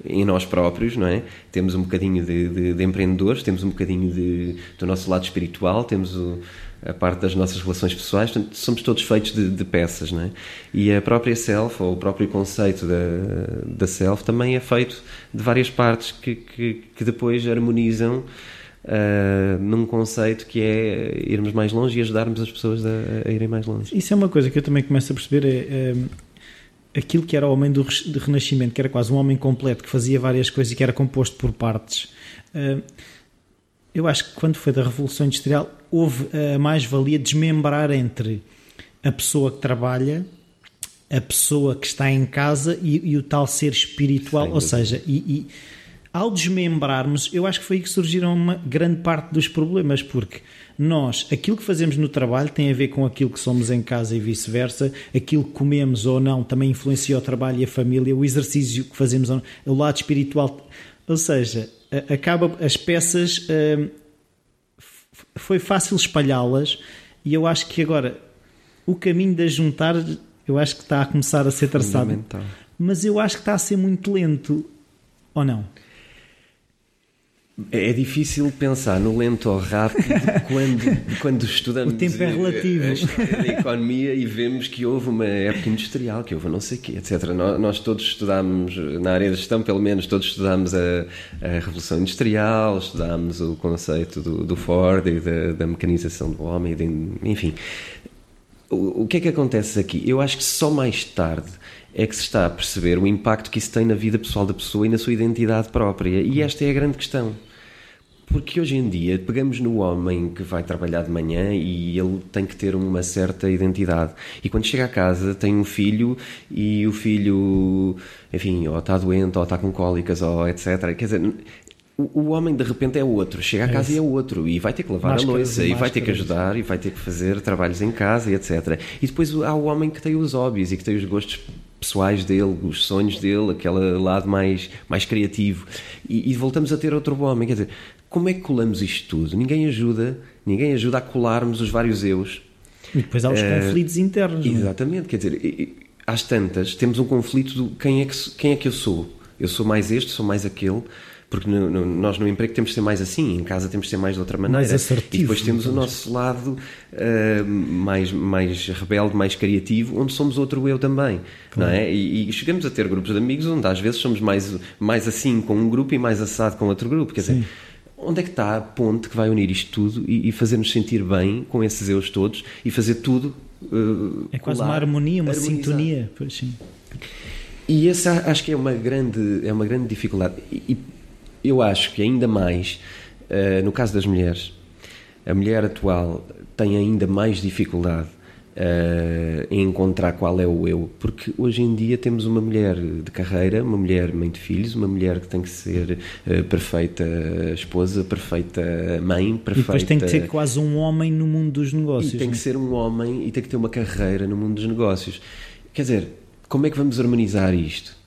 Speaker 2: em nós próprios, não é? Temos um bocadinho de, de, de empreendedores, temos um bocadinho de, do nosso lado espiritual, temos o, a parte das nossas relações pessoais, portanto, somos todos feitos de, peças, não é? E a própria self, ou o próprio conceito da, da self, também é feito de várias partes que, que, que depois harmonizam uh, num conceito que é irmos mais longe e ajudarmos as pessoas a, a, irem mais longe.
Speaker 1: Isso é uma coisa que eu também começo a perceber, é, é aquilo que era o homem do Renascimento, que era quase um homem completo, que fazia várias coisas e que era composto por partes. Uh, eu acho que quando foi da Revolução Industrial houve a mais-valia desmembrar entre a pessoa que trabalha, a pessoa que está em casa e, e o tal ser espiritual, ou seja, e, e ao desmembrarmos, eu acho que foi aí que surgiram uma grande parte dos problemas, porque nós, aquilo que fazemos no trabalho tem a ver com aquilo que somos em casa e vice-versa, aquilo que comemos ou não também influencia o trabalho e a família, o exercício que fazemos, o lado espiritual. Ou seja, acaba as peças. Hum, foi fácil espalhá-las e eu acho que agora o caminho de juntar eu acho que está a começar a ser traçado mas eu acho que está a ser muito lento ou não?
Speaker 2: É difícil pensar no lento ou rápido quando, quando estudamos
Speaker 1: o tempo é relativo.
Speaker 2: A, a, economia e vemos que houve uma época industrial, que houve não sei o quê, etc. Nós, nós, todos estudámos, na área da gestão, pelo menos, todos estudámos a, a Revolução Industrial, estudámos o conceito do, do Ford e da, da, mecanização do homem, de, enfim. O, o que é que acontece aqui? Eu acho que só mais tarde é que se está a perceber o impacto que isso tem na vida pessoal da pessoa e na sua identidade própria. E esta é a grande questão. Porque hoje em dia pegamos no homem que vai trabalhar de manhã e ele tem que ter uma certa identidade. E quando chega a casa tem um filho e o filho, enfim, ou está doente, ou está com cólicas, ou etc. Quer dizer, o, homem de repente é outro, chega a é casa é e é outro, e vai ter que lavar máscaras a louça, e, vai ter que ajudar, e vai ter que fazer trabalhos em casa, e etc. E depois há o homem que tem os hobbies e que tem os gostos pessoais dele, os sonhos dele, aquele lado mais, mais criativo. E, e, voltamos a ter outro homem. Quer dizer, como é que colamos isto tudo? Ninguém ajuda, ninguém ajuda a colarmos os vários eus.
Speaker 1: E depois há os uh, conflitos internos.
Speaker 2: Exatamente, não? quer dizer, às tantas temos um conflito do quem é, que, quem é que eu sou? Eu sou mais este, sou mais aquele porque no, no, nós no emprego temos de ser mais assim, em casa temos de ser mais de outra maneira.
Speaker 1: Mais assertivo.
Speaker 2: E depois temos o nosso lado uh, mais, mais rebelde, mais criativo, onde somos outro eu também. Não é? E, e, chegamos a ter grupos de amigos onde às vezes somos mais, mais assim com um grupo e mais assado com outro grupo. Quer Sim. dizer, onde é que está a ponte que vai unir isto tudo e, e fazer-nos sentir bem com esses eus todos e fazer tudo. Uh,
Speaker 1: é quase colar, uma harmonia, uma harmonizar. sintonia. Pois sim.
Speaker 2: E essa acho que é uma grande, é uma grande dificuldade. E, eu acho que ainda mais, uh, no caso das mulheres, a mulher atual tem ainda mais dificuldade uh, em encontrar qual é o eu, porque hoje em dia temos uma mulher de carreira, uma mulher mãe de filhos, uma mulher que tem que ser uh, perfeita esposa, perfeita mãe, perfeita. E
Speaker 1: depois tem que ser quase um homem no mundo dos negócios.
Speaker 2: E tem que é? ser um homem e tem que ter uma carreira no mundo dos negócios. Quer dizer, como é que vamos harmonizar isto?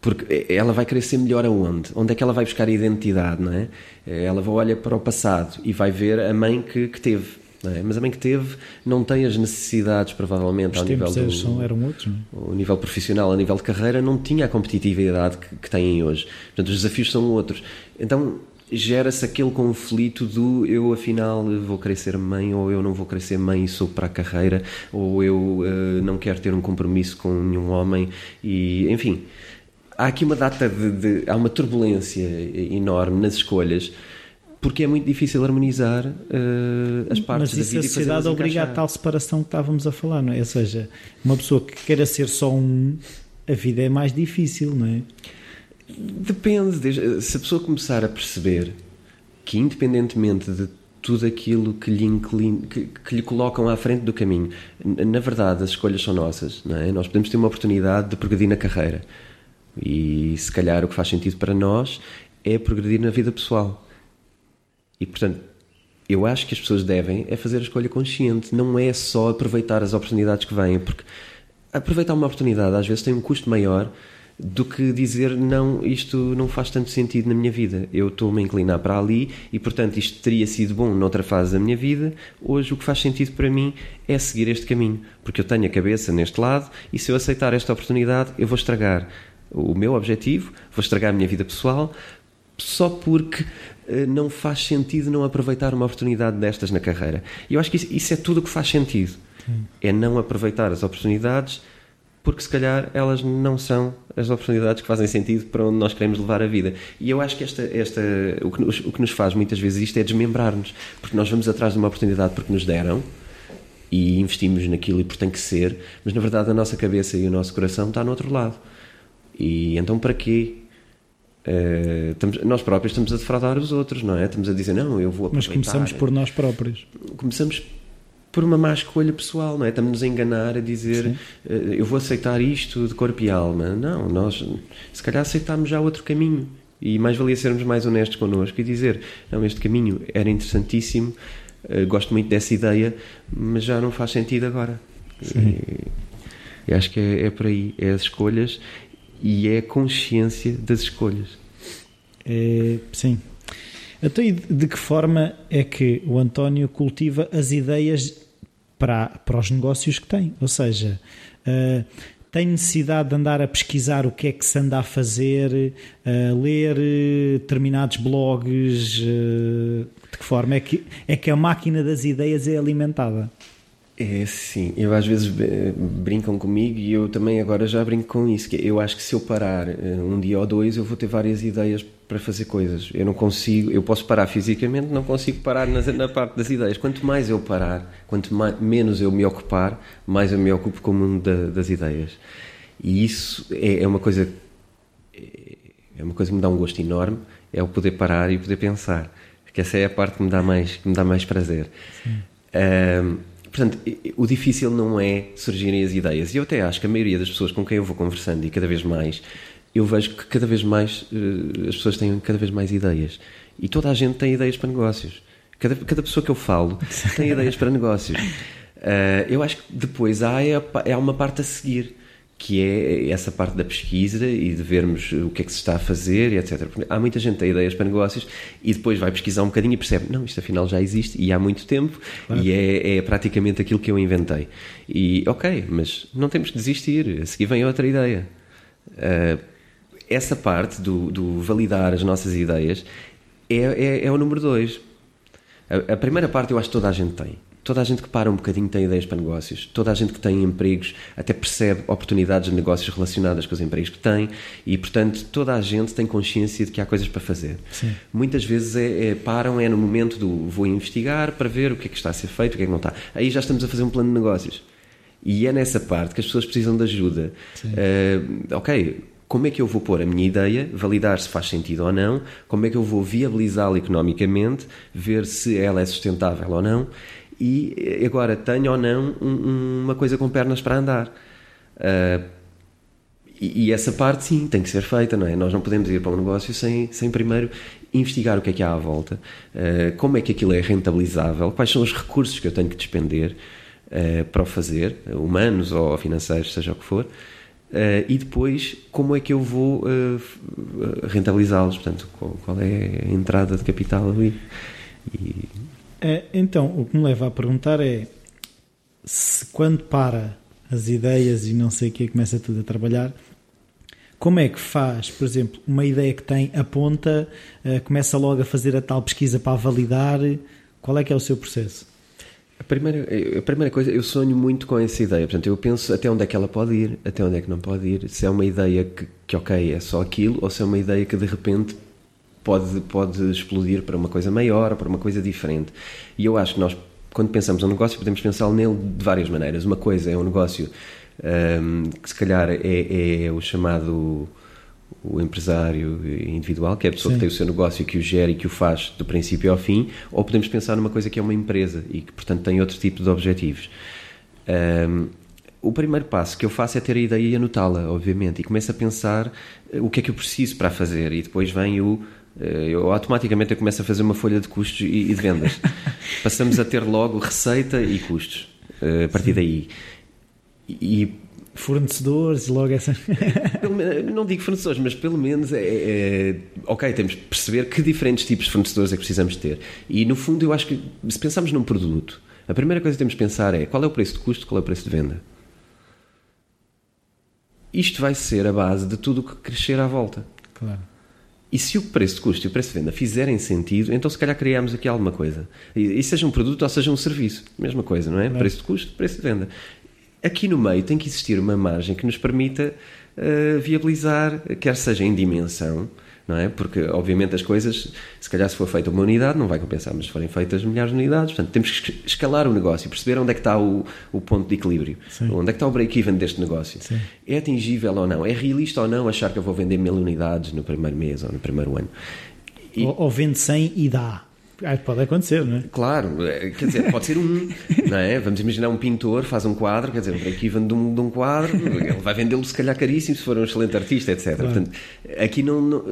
Speaker 2: Porque ela vai querer ser melhor aonde? Onde é que ela vai buscar a identidade, não é? Ela vai olhar para o passado e vai ver a mãe que, que teve. É? Mas a mãe que teve não tem as necessidades, provavelmente,
Speaker 1: Os
Speaker 2: ao nível do,
Speaker 1: são, eram outros, não
Speaker 2: é? O nível profissional, a nível de carreira, não tinha a competitividade que, que têm hoje. Portanto, os desafios são outros. Então, gera-se aquele conflito do eu afinal vou querer ser mãe ou eu não vou querer ser mãe e sou para a carreira ou eu uh, não quero ter um compromisso com nenhum homem e enfim há aqui uma data de, de, há uma turbulência enorme nas escolhas porque é muito difícil harmonizar uh, as partes
Speaker 1: Mas isso
Speaker 2: da
Speaker 1: vida a sociedade obriga a tal separação que estávamos a falar, não é? Ou seja, uma pessoa que queira ser só um, a vida é mais difícil, não é?
Speaker 2: Depende. Se a pessoa começar a perceber que, independentemente de tudo aquilo que lhe, que, que, lhe colocam à frente do caminho, na verdade as escolhas são nossas, não é? Nós podemos ter uma oportunidade de progredir na carreira e se calhar o que faz sentido para nós é progredir na vida pessoal. E portanto, eu acho que as pessoas devem é fazer a escolha consciente, não é só aproveitar as oportunidades que vêm, porque aproveitar uma oportunidade às vezes tem um custo maior do que dizer não, isto não faz tanto sentido na minha vida. Eu estou-me a inclinar para ali e, portanto, isto teria sido bom noutra fase da minha vida. Hoje, o que faz sentido para mim é seguir este caminho, porque eu tenho a cabeça neste lado e se eu aceitar esta oportunidade, eu vou estragar o meu objetivo, vou estragar a minha vida pessoal só porque uh, não faz sentido não aproveitar uma oportunidade destas na carreira. E eu acho que isso, isso é tudo o que faz sentido. Sim. É não aproveitar as oportunidades porque se calhar elas não são as oportunidades que fazem sentido para onde nós queremos levar a vida. E eu acho que esta, esta, o, que nos, o que nos faz muitas vezes isto é desmembrar-nos, porque nós vamos atrás de uma oportunidade porque nos deram e investimos naquilo e porque tem que ser, mas na verdade a nossa cabeça e o nosso coração está no outro lado. E então para quê? Uh, estamos, nós próprios estamos a defraudar os outros, não é? Estamos a dizer, não, eu vou aproveitar.
Speaker 1: Mas começamos por nós próprios.
Speaker 2: Começamos por uma má escolha pessoal, não é? Estamos-nos a enganar, a dizer, uh, eu vou aceitar isto de corpo e alma. Não, nós se calhar aceitámos já outro caminho. E mais valia sermos mais honestos connosco e dizer, não, este caminho era interessantíssimo, uh, gosto muito dessa ideia, mas já não faz sentido agora. Sim. E, e acho que é, é por aí, é as escolhas e é a consciência das escolhas.
Speaker 1: É, sim. Então, de que forma é que o António cultiva as ideias para, para os negócios que tem? Ou seja, uh, tem necessidade de andar a pesquisar o que é que se anda a fazer, a ler determinados blogs? De que forma é que, é que a máquina das ideias é alimentada?
Speaker 2: É sim, eu às vezes brincam comigo e eu também agora já brinco com isso, que eu acho que se eu parar eh, um dia ou dois eu vou ter várias ideias para fazer coisas. Eu não consigo, eu posso parar fisicamente, não consigo parar na, na parte das ideias. Quanto mais eu parar, quanto mais, menos eu me ocupar, mais eu me ocupo com o mundo da, das ideias. E isso é, é uma coisa é uma coisa que me dá um gosto enorme, é o poder parar e poder pensar. Porque essa é a parte que me dá mais, que me dá mais prazer. Um, Portanto, o difícil não é surgirem as ideias. E eu até acho que a maioria das pessoas com quem eu vou conversando e cada vez mais, eu vejo que cada vez mais uh, as pessoas têm cada vez mais ideias. E toda a gente tem ideias para negócios. Cada, cada pessoa que eu falo tem ideias para negócios. Uh, eu acho que depois há, é, há uma parte a seguir que é essa parte da pesquisa e de vermos o que é que se está a fazer e etc. Porque há muita gente que tem ideias para negócios e depois vai pesquisar um bocadinho e percebe, não, isto afinal já existe e há muito tempo claro. e é, é, praticamente aquilo que eu inventei. E ok, mas não temos que desistir, a seguir vem outra ideia. Uh, essa parte do, do, validar as nossas ideias é, é, é o número dois. A, a primeira parte eu acho que toda a gente tem Toda a gente que para um bocadinho tem ideias para negócios, toda a gente que tem empregos até percebe oportunidades de negócios relacionadas com os empregos que tem e, portanto, toda a gente tem consciência de que há coisas para fazer. Sim. Muitas vezes é, é, param, é no momento do vou investigar para ver o que é que está a ser feito, o que é que não está. Aí já estamos a fazer um plano de negócios. E é nessa parte que as pessoas precisam de ajuda. Uh, ok, como é que eu vou pôr a minha ideia, validar se faz sentido ou não, como é que eu vou viabilizá-la economicamente, ver se ela é sustentável ou não e agora tenho ou não um, uma coisa com pernas para andar. Uh, e, e, essa parte sim tem que ser feita, não é? Nós não podemos ir para um negócio sem, sem primeiro investigar o que é que há à volta, uh, como é que aquilo é rentabilizável, quais são os recursos que eu tenho que despender uh, para o fazer, humanos ou financeiros, seja o que for. Uh, e depois como é que eu vou uh, rentabilizá-los, portanto, qual, qual, é a entrada de capital ali. E,
Speaker 1: então, o que me leva a perguntar é se quando para as ideias e não sei o que começa tudo a trabalhar, como é que faz, por exemplo, uma ideia que tem, aponta, uh, começa logo a fazer a tal pesquisa para validar, qual é que é o seu processo?
Speaker 2: A primeira, a primeira coisa, eu sonho muito com essa ideia, portanto, eu penso até onde é que ela pode ir, até onde é que não pode ir, se é uma ideia que, que ok, é só aquilo, ou se é uma ideia que de repente pode, pode explodir para uma coisa maior, para uma coisa diferente. E eu acho que nós, quando pensamos um negócio, podemos pensar nele de várias maneiras. Uma coisa é um negócio um, que se calhar é, é, o chamado o empresário individual, que é a pessoa Sim. que tem o seu negócio e que o gera e que o faz do princípio ao fim, ou podemos pensar numa coisa que é uma empresa e que, portanto, tem outro tipo de objetivos. Um, o primeiro passo que eu faço é ter a ideia e anotá-la, obviamente, e começo a pensar o que é que eu preciso para fazer, e depois vem o eh, eu automaticamente eu começo a fazer uma folha de custos e, de vendas. Passamos a ter logo receita e custos eh, a partir Sim. daí.
Speaker 1: E, fornecedores, logo essa.
Speaker 2: não digo fornecedores, mas pelo menos é, é, ok, temos que perceber que diferentes tipos de fornecedores é que precisamos ter. E no fundo eu acho que se pensarmos num produto, a primeira coisa que temos que pensar é qual é o preço de custo, qual é o preço de venda. Isto vai ser a base de tudo o que crescer à volta.
Speaker 1: Claro.
Speaker 2: E se o preço de custo e o preço de venda fizerem sentido, então se calhar criamos aqui alguma coisa. E, e seja um produto ou seja um serviço, mesma coisa, não é? Preço de custo, preço de venda. Aqui no meio tem que existir uma margem que nos permita uh, viabilizar, quer seja em dimensão, não é? Porque, obviamente, as coisas, se calhar se for feita uma unidade, não vai compensar, mas se forem feitas milhares de unidades, portanto, temos que escalar o negócio, perceber onde é que está o, o ponto de equilíbrio, Sim. onde é que está o break-even deste negócio. Sim. É atingível ou não? É realista ou não achar que eu vou vender mil unidades no primeiro mês ou no primeiro ano?
Speaker 1: E... Ou, ou vende 100 e dá. Ah, pode acontecer, não é?
Speaker 2: Claro, é, quer dizer, pode ser um, não é? Vamos imaginar um pintor faz um quadro, quer dizer, um break-even de, um, de um quadro, ele vai vendê-lo se calhar caríssimo se for um excelente artista, etc. Claro. Portanto, aqui não, não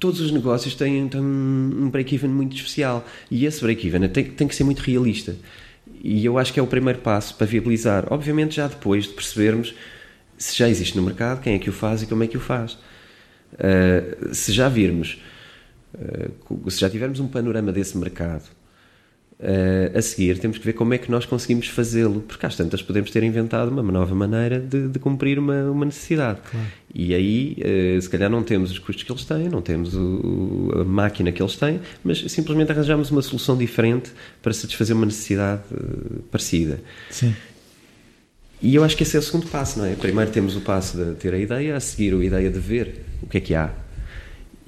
Speaker 2: todos os negócios têm, um break-even muito especial e esse break-even tem, tem que ser muito realista. E eu acho que é o primeiro passo para viabilizar. Obviamente, já depois de percebermos se já existe no mercado, quem é que o faz e como é que o faz. Uh, se já virmos, uh, se já tivermos um panorama desse mercado, Uh, a seguir, temos que ver como é que nós conseguimos fazê-lo, porque às tantas podemos ter inventado uma nova maneira de, de cumprir uma, uma necessidade. Claro. E aí, uh, se calhar, não temos os custos que eles têm, não temos o, a máquina que eles têm, mas simplesmente arranjamos uma solução diferente para satisfazer uma necessidade uh, parecida.
Speaker 1: Sim.
Speaker 2: E eu acho que esse é o segundo passo, não é? Primeiro temos o passo de ter a ideia, a seguir a ideia de ver o que é que há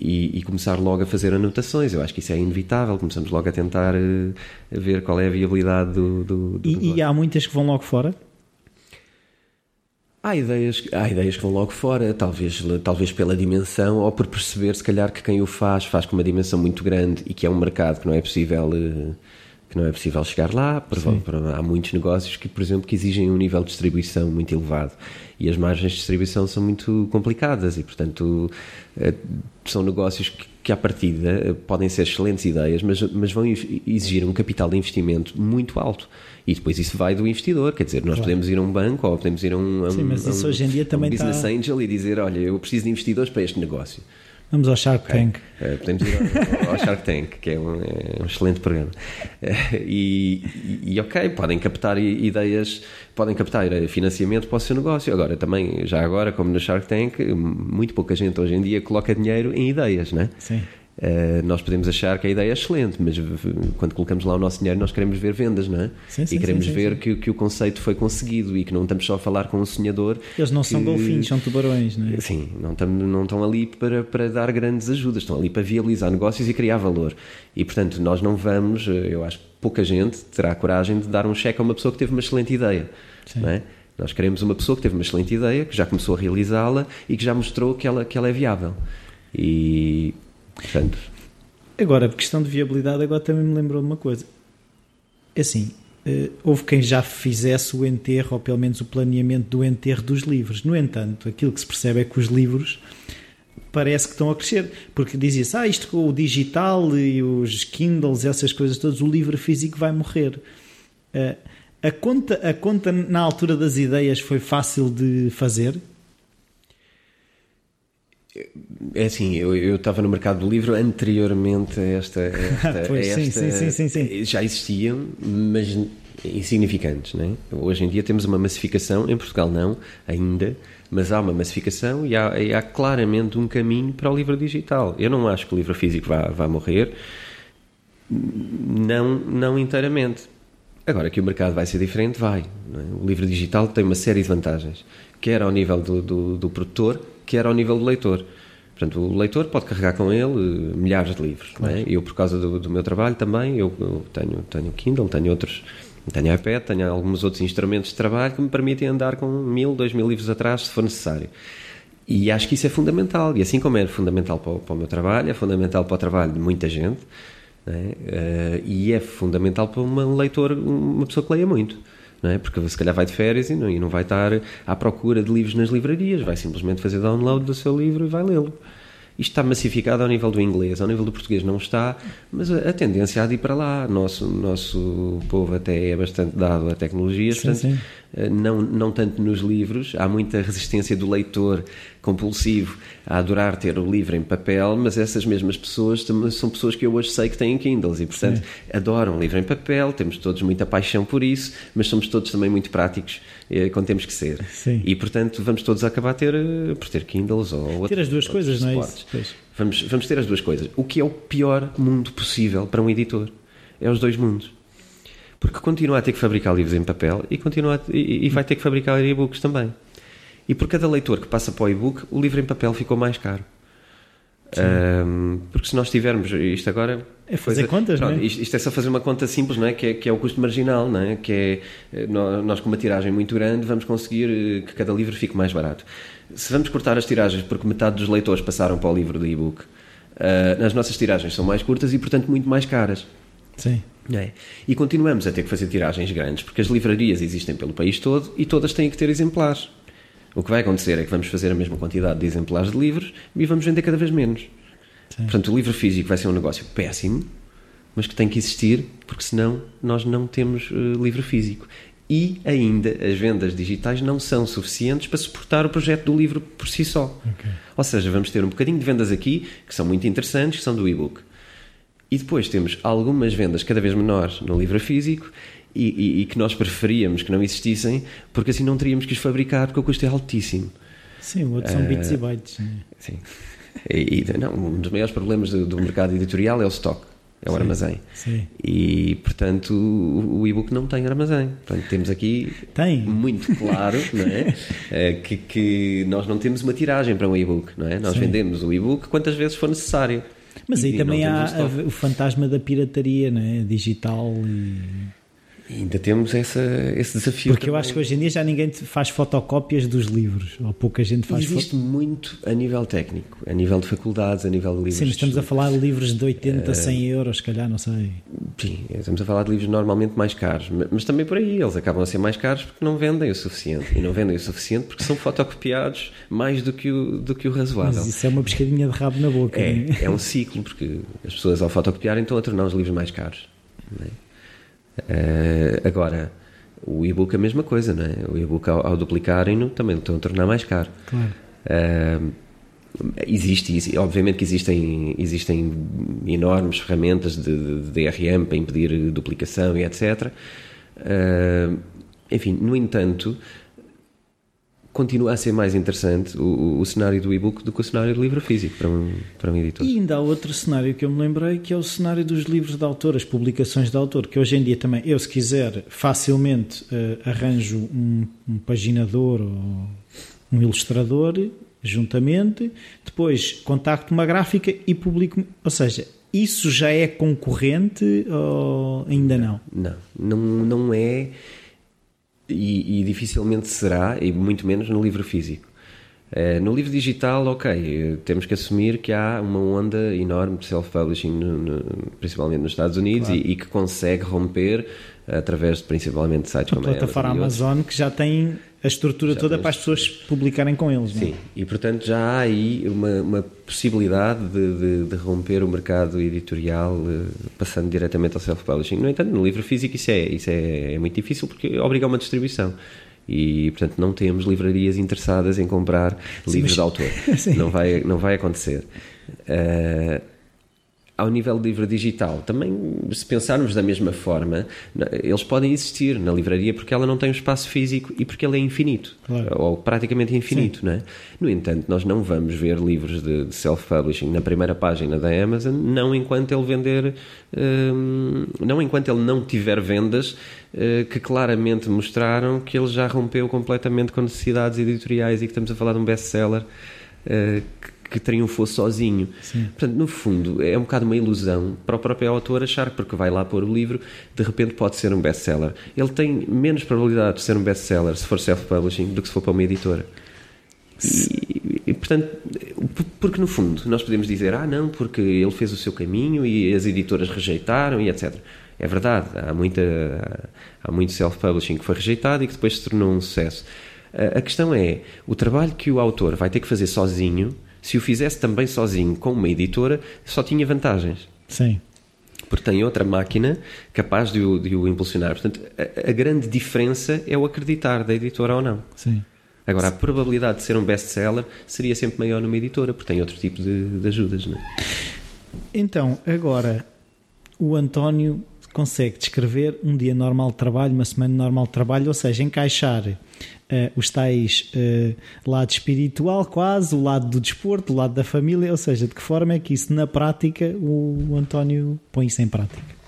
Speaker 2: e, e, começar logo a fazer anotações. Eu acho que isso é inevitável. Começamos logo a tentar uh, a ver qual é a viabilidade do. do, do
Speaker 1: e, e, há muitas que vão logo fora?
Speaker 2: Há ideias, há ideias que vão logo fora, talvez, talvez pela dimensão ou por perceber, se calhar, que quem o faz faz com uma dimensão muito grande e que é um mercado que não é possível. Uh, que não é possível chegar lá. há muitos negócios que, por exemplo, que exigem um nível de distribuição muito elevado e as margens de distribuição são muito complicadas e, portanto, eh, são negócios que, que à partida eh, podem ser excelentes ideias, mas, mas vão exigir um capital de investimento muito alto. E depois isso vai do investidor, quer dizer, nós claro. podemos ir a um banco ou podemos ir a um, a
Speaker 1: Sim, mas isso
Speaker 2: um,
Speaker 1: hoje em dia também
Speaker 2: um business está... angel e dizer, olha, eu preciso de investidores para este negócio.
Speaker 1: Vamos ao Shark okay. Tank.
Speaker 2: Uh, podemos ir ao, ao, Shark Tank, que é um, é um excelente programa. Uh, e, e, ok, podem captar ideias, podem captar financiamento para o seu negócio. Agora, também, já agora, como no Shark Tank, muito pouca gente hoje em dia coloca dinheiro em ideias, né?
Speaker 1: Sim.
Speaker 2: Uh, nós podemos achar que a ideia é excelente, mas quando colocamos lá o nosso dinheiro, nós queremos ver vendas, não é?
Speaker 1: Sim, sim,
Speaker 2: e queremos
Speaker 1: sim,
Speaker 2: ver Que, que o conceito foi conseguido e que não estamos só a falar com um sonhador.
Speaker 1: Eles não
Speaker 2: que...
Speaker 1: são golfinhos, são tubarões, não é?
Speaker 2: Sim, não estão, não estão ali para, para dar grandes ajudas, estão ali para viabilizar negócios e criar valor. E portanto, nós não vamos, eh, eu acho que pouca gente terá a coragem de dar um cheque a uma pessoa que teve uma excelente ideia, não é? Nós queremos uma pessoa que teve uma excelente ideia, que já começou a realizá-la e que já mostrou que ela, que ela é viável. E,
Speaker 1: Agora, questão de viabilidade, agora também me lembrou de uma coisa. É assim, uh, houve quem já fizesse o enterro, ou pelo menos o planeamento do enterro dos livros. No entanto, aquilo que se percebe é que os livros parece que estão a crescer, porque dizia-se, ah, isto com o digital e os Kindles, essas coisas todas, o livro físico vai morrer. Uh, a conta, a conta na altura das ideias foi fácil de fazer?
Speaker 2: É assim, eu estava no mercado do livro anteriormente a esta. A esta,
Speaker 1: pois,
Speaker 2: a esta
Speaker 1: sim, sim, sim, sim,
Speaker 2: Já existiam, mas insignificantes. Não é? Hoje em dia temos uma massificação, em Portugal não, ainda, mas há uma massificação e há, e há claramente um caminho para o livro digital. Eu não acho que o livro físico vá, vá morrer, não, não inteiramente. Agora que o mercado vai ser diferente, vai. É? O livro digital tem uma série de vantagens, quer ao nível do, do, do produtor quer ao nível do leitor. Portanto, o leitor pode carregar com ele eh, milhares de livros. Claro. É? Eu, por causa do, do, meu trabalho também, eu, eu, tenho, tenho Kindle, tenho outros, tenho iPad, tenho alguns outros instrumentos de trabalho que me permitem andar com mil, dois mil livros atrás, se for necessário. E acho que isso é fundamental. E assim como é fundamental para o, para o meu trabalho, é fundamental para o trabalho de muita gente, é? uh, e é fundamental para um leitor, uma pessoa que leia muito não é? Porque se calhar vai de férias e não, e não vai estar à procura de livros nas livrarias, vai simplesmente fazer download do seu livro e vai lê-lo. Isto está massificado ao nível do inglês, ao nível do português não está, mas a, tendência há de ir para lá. Nosso nosso povo até é bastante dado a tecnologias, sim, portanto, sim. Eh, não, não tanto nos livros, há muita resistência do leitor compulsivo a adorar ter o livro em papel, mas essas mesmas pessoas são pessoas que eu hoje sei que têm Kindles e, portanto, Sim. adoram o livro em papel, temos todos muita paixão por isso, mas somos todos também muito práticos quando temos que ser.
Speaker 1: Sim.
Speaker 2: E, portanto, vamos todos acabar ter, eh, por ter Kindles ou
Speaker 1: Ter as duas coisas, não é isso?
Speaker 2: Vamos, vamos ter as duas coisas. O que é o pior mundo possível para um editor? É os dois mundos porque continua a ter que fabricar livros em papel e, continua a, e, e, vai ter que fabricar e-books também. E por cada leitor que passa para o e-book, o livro em papel ficou mais caro. Um, porque se nós tivermos isto agora
Speaker 1: é fazer coisa, contas, pronto, não é?
Speaker 2: Isto, isto, é só fazer uma conta simples, não é? Que, é? que é o custo marginal, não é? Que é eh, nós com uma tiragem muito grande vamos conseguir eh, que cada livro fique mais barato. Se vamos cortar as tiragens porque metade dos leitores passaram para o livro de e-book, uh, as nossas tiragens são mais curtas e portanto muito mais caras.
Speaker 1: Sim.
Speaker 2: É. E continuamos a ter que fazer tiragens grandes porque as livrarias existem pelo país todo e todas têm que ter exemplares. O que vai acontecer é que vamos fazer a mesma quantidade de exemplares de livros e vamos vender cada vez menos. Sim. Portanto, o livro físico vai ser um negócio péssimo, mas que tem que existir, porque senão nós não temos uh, livro físico. E ainda as vendas digitais não são suficientes para suportar o projeto do livro por si só.
Speaker 1: Okay.
Speaker 2: Ou seja, vamos ter um bocadinho de vendas aqui que são muito interessantes, que são do e-book. E depois temos algumas vendas cada vez menores no livro físico e, e, e, que nós preferíamos que não existissem, porque assim não teríamos que os fabricar, porque o custo é altíssimo.
Speaker 1: Sim, o outro são uh, bits e bytes. Né?
Speaker 2: Sim. E, não, um dos maiores problemas do, do mercado editorial é o stock é o sim, armazém.
Speaker 1: Sim.
Speaker 2: E, portanto, o, e-book não tem armazém. Portanto, temos aqui
Speaker 1: tem.
Speaker 2: muito claro não é? é? que, que nós não temos uma tiragem para um e-book. Não é? Nós sim. vendemos o e-book quantas vezes for necessário.
Speaker 1: Mas aí também há o fantasma da pirataria não é? digital e
Speaker 2: ainda temos essa, esse desafio.
Speaker 1: Porque também. eu acho que hoje em dia já ninguém faz fotocópias dos livros, ou pouca gente faz
Speaker 2: Existe muito a nível técnico, a nível de faculdades, a nível de livros.
Speaker 1: Sim, estamos a falar de livros de 80 a 100 euros, se calhar, não sei.
Speaker 2: Sim, estamos a falar de livros normalmente mais caros, mas também por aí eles acabam a ser mais caros porque não vendem o suficiente. E não vendem o suficiente porque são fotocopiados mais do que o, do que o razoável.
Speaker 1: Mas isso é uma pescadinha de rabo na boca.
Speaker 2: É,
Speaker 1: é?
Speaker 2: é um ciclo, porque as pessoas ao fotocopiarem estão a tornar os livros mais caros. Não é? Uh, agora, o e-book é a mesma coisa, não é? O e-book ao, ao duplicarem-no também estão a tornar mais caro.
Speaker 1: Claro.
Speaker 2: Uh, existe, obviamente que existem, existem enormes ferramentas de, de, de DRM para impedir duplicação e etc. Uh, enfim, no entanto, continua a ser mais interessante o, o cenário do e-book do que o cenário do livro físico para um, para um editor.
Speaker 1: E ainda há outro cenário que eu me lembrei, que é o cenário dos livros de autor, as publicações de autor, que hoje em dia também, eu se quiser, facilmente uh, arranjo um, um paginador ou um ilustrador juntamente, depois contacto uma gráfica e publico, ou seja, isso já é concorrente ou ainda não?
Speaker 2: Não, não, não é e, e, dificilmente será, e muito menos no livro físico. Uh, no livro digital, ok, temos que assumir que há uma onda enorme de self-publishing, principalmente nos Estados Unidos, claro. e, e, que consegue romper através de, principalmente sites
Speaker 1: a como a plataforma Amazon, que já tem a estrutura já toda para as pessoas publicarem com eles.
Speaker 2: Sim,
Speaker 1: não?
Speaker 2: e portanto já há aí uma, uma possibilidade de, de, de, romper o mercado editorial uh, passando diretamente ao self-publishing. No entanto, no livro físico isso, é, isso é, é muito difícil porque obriga a uma distribuição e portanto não temos livrarias interessadas em comprar Sim, livros mas... de autor não vai não vai acontecer uh, ao nível de livro digital, também se pensarmos da mesma forma, eles podem existir na livraria porque ela não tem um espaço físico e porque ele é infinito, claro. ou praticamente infinito, não é? No entanto, nós não vamos ver livros de, de self-publishing na primeira página da Amazon, não enquanto ele vender, hum, não enquanto ele não tiver vendas uh, que claramente mostraram que ele já rompeu completamente com necessidades editoriais e que estamos a falar de um best-seller uh, que triunfou sozinho.
Speaker 1: Sim.
Speaker 2: Portanto, no fundo, é um bocado uma ilusão para o próprio autor achar que porque vai lá pôr o livro, de repente pode ser um best-seller. Ele tem menos probabilidade de ser um best-seller se for self-publishing do que se for para uma editora. E, e, portanto, porque no fundo nós podemos dizer, ah, não, porque ele fez o seu caminho e as editoras rejeitaram e etc. É verdade, há, muita, há muito self-publishing que foi rejeitado e que depois se tornou um sucesso. A questão é, o trabalho que o autor vai ter que fazer sozinho se o fizesse também sozinho com uma editora, só tinha vantagens.
Speaker 1: Sim.
Speaker 2: Porque tem outra máquina capaz de o, de o impulsionar. Portanto, a, a, grande diferença é o acreditar da editora ou não.
Speaker 1: Sim.
Speaker 2: Agora, a probabilidade de ser um best-seller seria sempre maior numa editora, porque tem outro tipo de, de ajudas. Não é?
Speaker 1: Então, agora, o António consegue descrever um dia normal de trabalho, uma semana normal de trabalho, ou seja, encaixar uh, os tais uh, lado espiritual quase, o lado do desporto, o lado da família, ou seja, de que forma é que isso na prática o António põe isso em prática?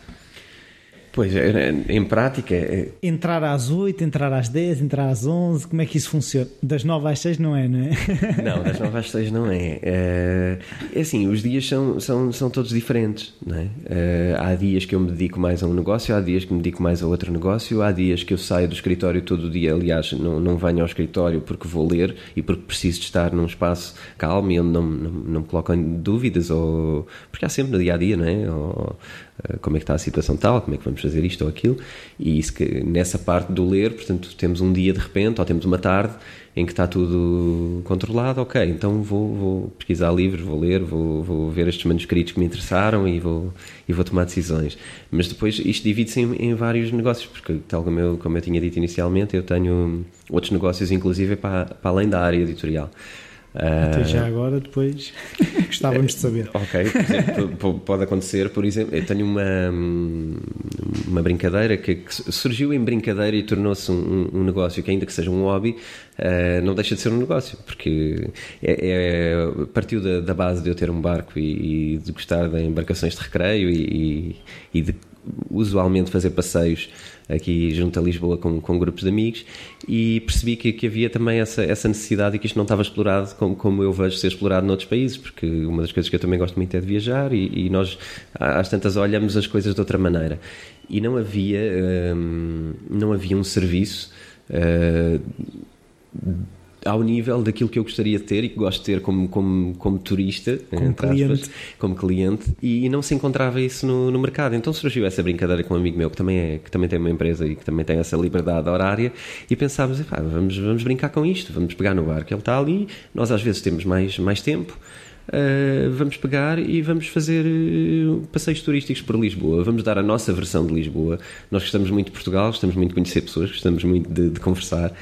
Speaker 2: Pois, é, em prática. É...
Speaker 1: Entrar às 8, entrar às 10, entrar às 11, como é que isso funciona? Das 9 às 6 não é, não é?
Speaker 2: Não, das 9 às 6 não é. É, é assim, os dias são, são, são todos diferentes, não é? é? Há dias que eu me dedico mais a um negócio, há dias que me dedico mais a outro negócio, há dias que eu saio do escritório todo o dia, aliás, não, não venho ao escritório porque vou ler e porque preciso de estar num espaço calmo e onde não, não, não me colocam dúvidas, ou porque há sempre no dia a dia, não é? Ou, como é que está a situação tal, como é que vamos fazer isto ou aquilo, e isso que, nessa parte do ler, portanto, temos um dia de repente, ou temos uma tarde em que está tudo controlado, ok, então vou, vou pesquisar livros, vou ler, vou, vou, ver estes manuscritos que me interessaram e vou, e vou tomar decisões. Mas depois isto divide-se em, em, vários negócios, porque tal como eu, como eu tinha dito inicialmente, eu tenho outros negócios, inclusive, para, para além da área editorial.
Speaker 1: Até já agora, depois gostávamos de saber.
Speaker 2: Ok, exemplo, pode acontecer, por exemplo, eu tenho uma, uma brincadeira que, que surgiu em brincadeira e tornou-se um, um, negócio que, ainda que seja um hobby, uh, não deixa de ser um negócio, porque é, é partiu da, da, base de eu ter um barco e, e de gostar de embarcações de recreio e, e, e de usualmente fazer passeios aqui junto a Lisboa com, com grupos de amigos e percebi que, que havia também essa, essa necessidade e que isto não estava explorado como, como eu vejo ser explorado noutros países, porque uma das coisas que eu também gosto muito é de viajar e, e nós às tantas olhamos as coisas de outra maneira. E não havia hum, não havia um serviço hum, ao nível daquilo que eu gostaria de ter e que gosto de ter como, como, como turista,
Speaker 1: como cliente. Aspas,
Speaker 2: como cliente, e não se encontrava isso no, no, mercado. Então surgiu essa brincadeira com um amigo meu que também, é, que também tem uma empresa e que também tem essa liberdade horária, e pensámos, vamos, vamos brincar com isto, vamos pegar no barco, ele está ali, nós às vezes temos mais, mais tempo Uh, vamos pegar e vamos fazer uh, passeios turísticos por Lisboa. Vamos dar a nossa versão de Lisboa. Nós gostamos muito de Portugal, gostamos muito de conhecer pessoas, gostamos muito de, de conversar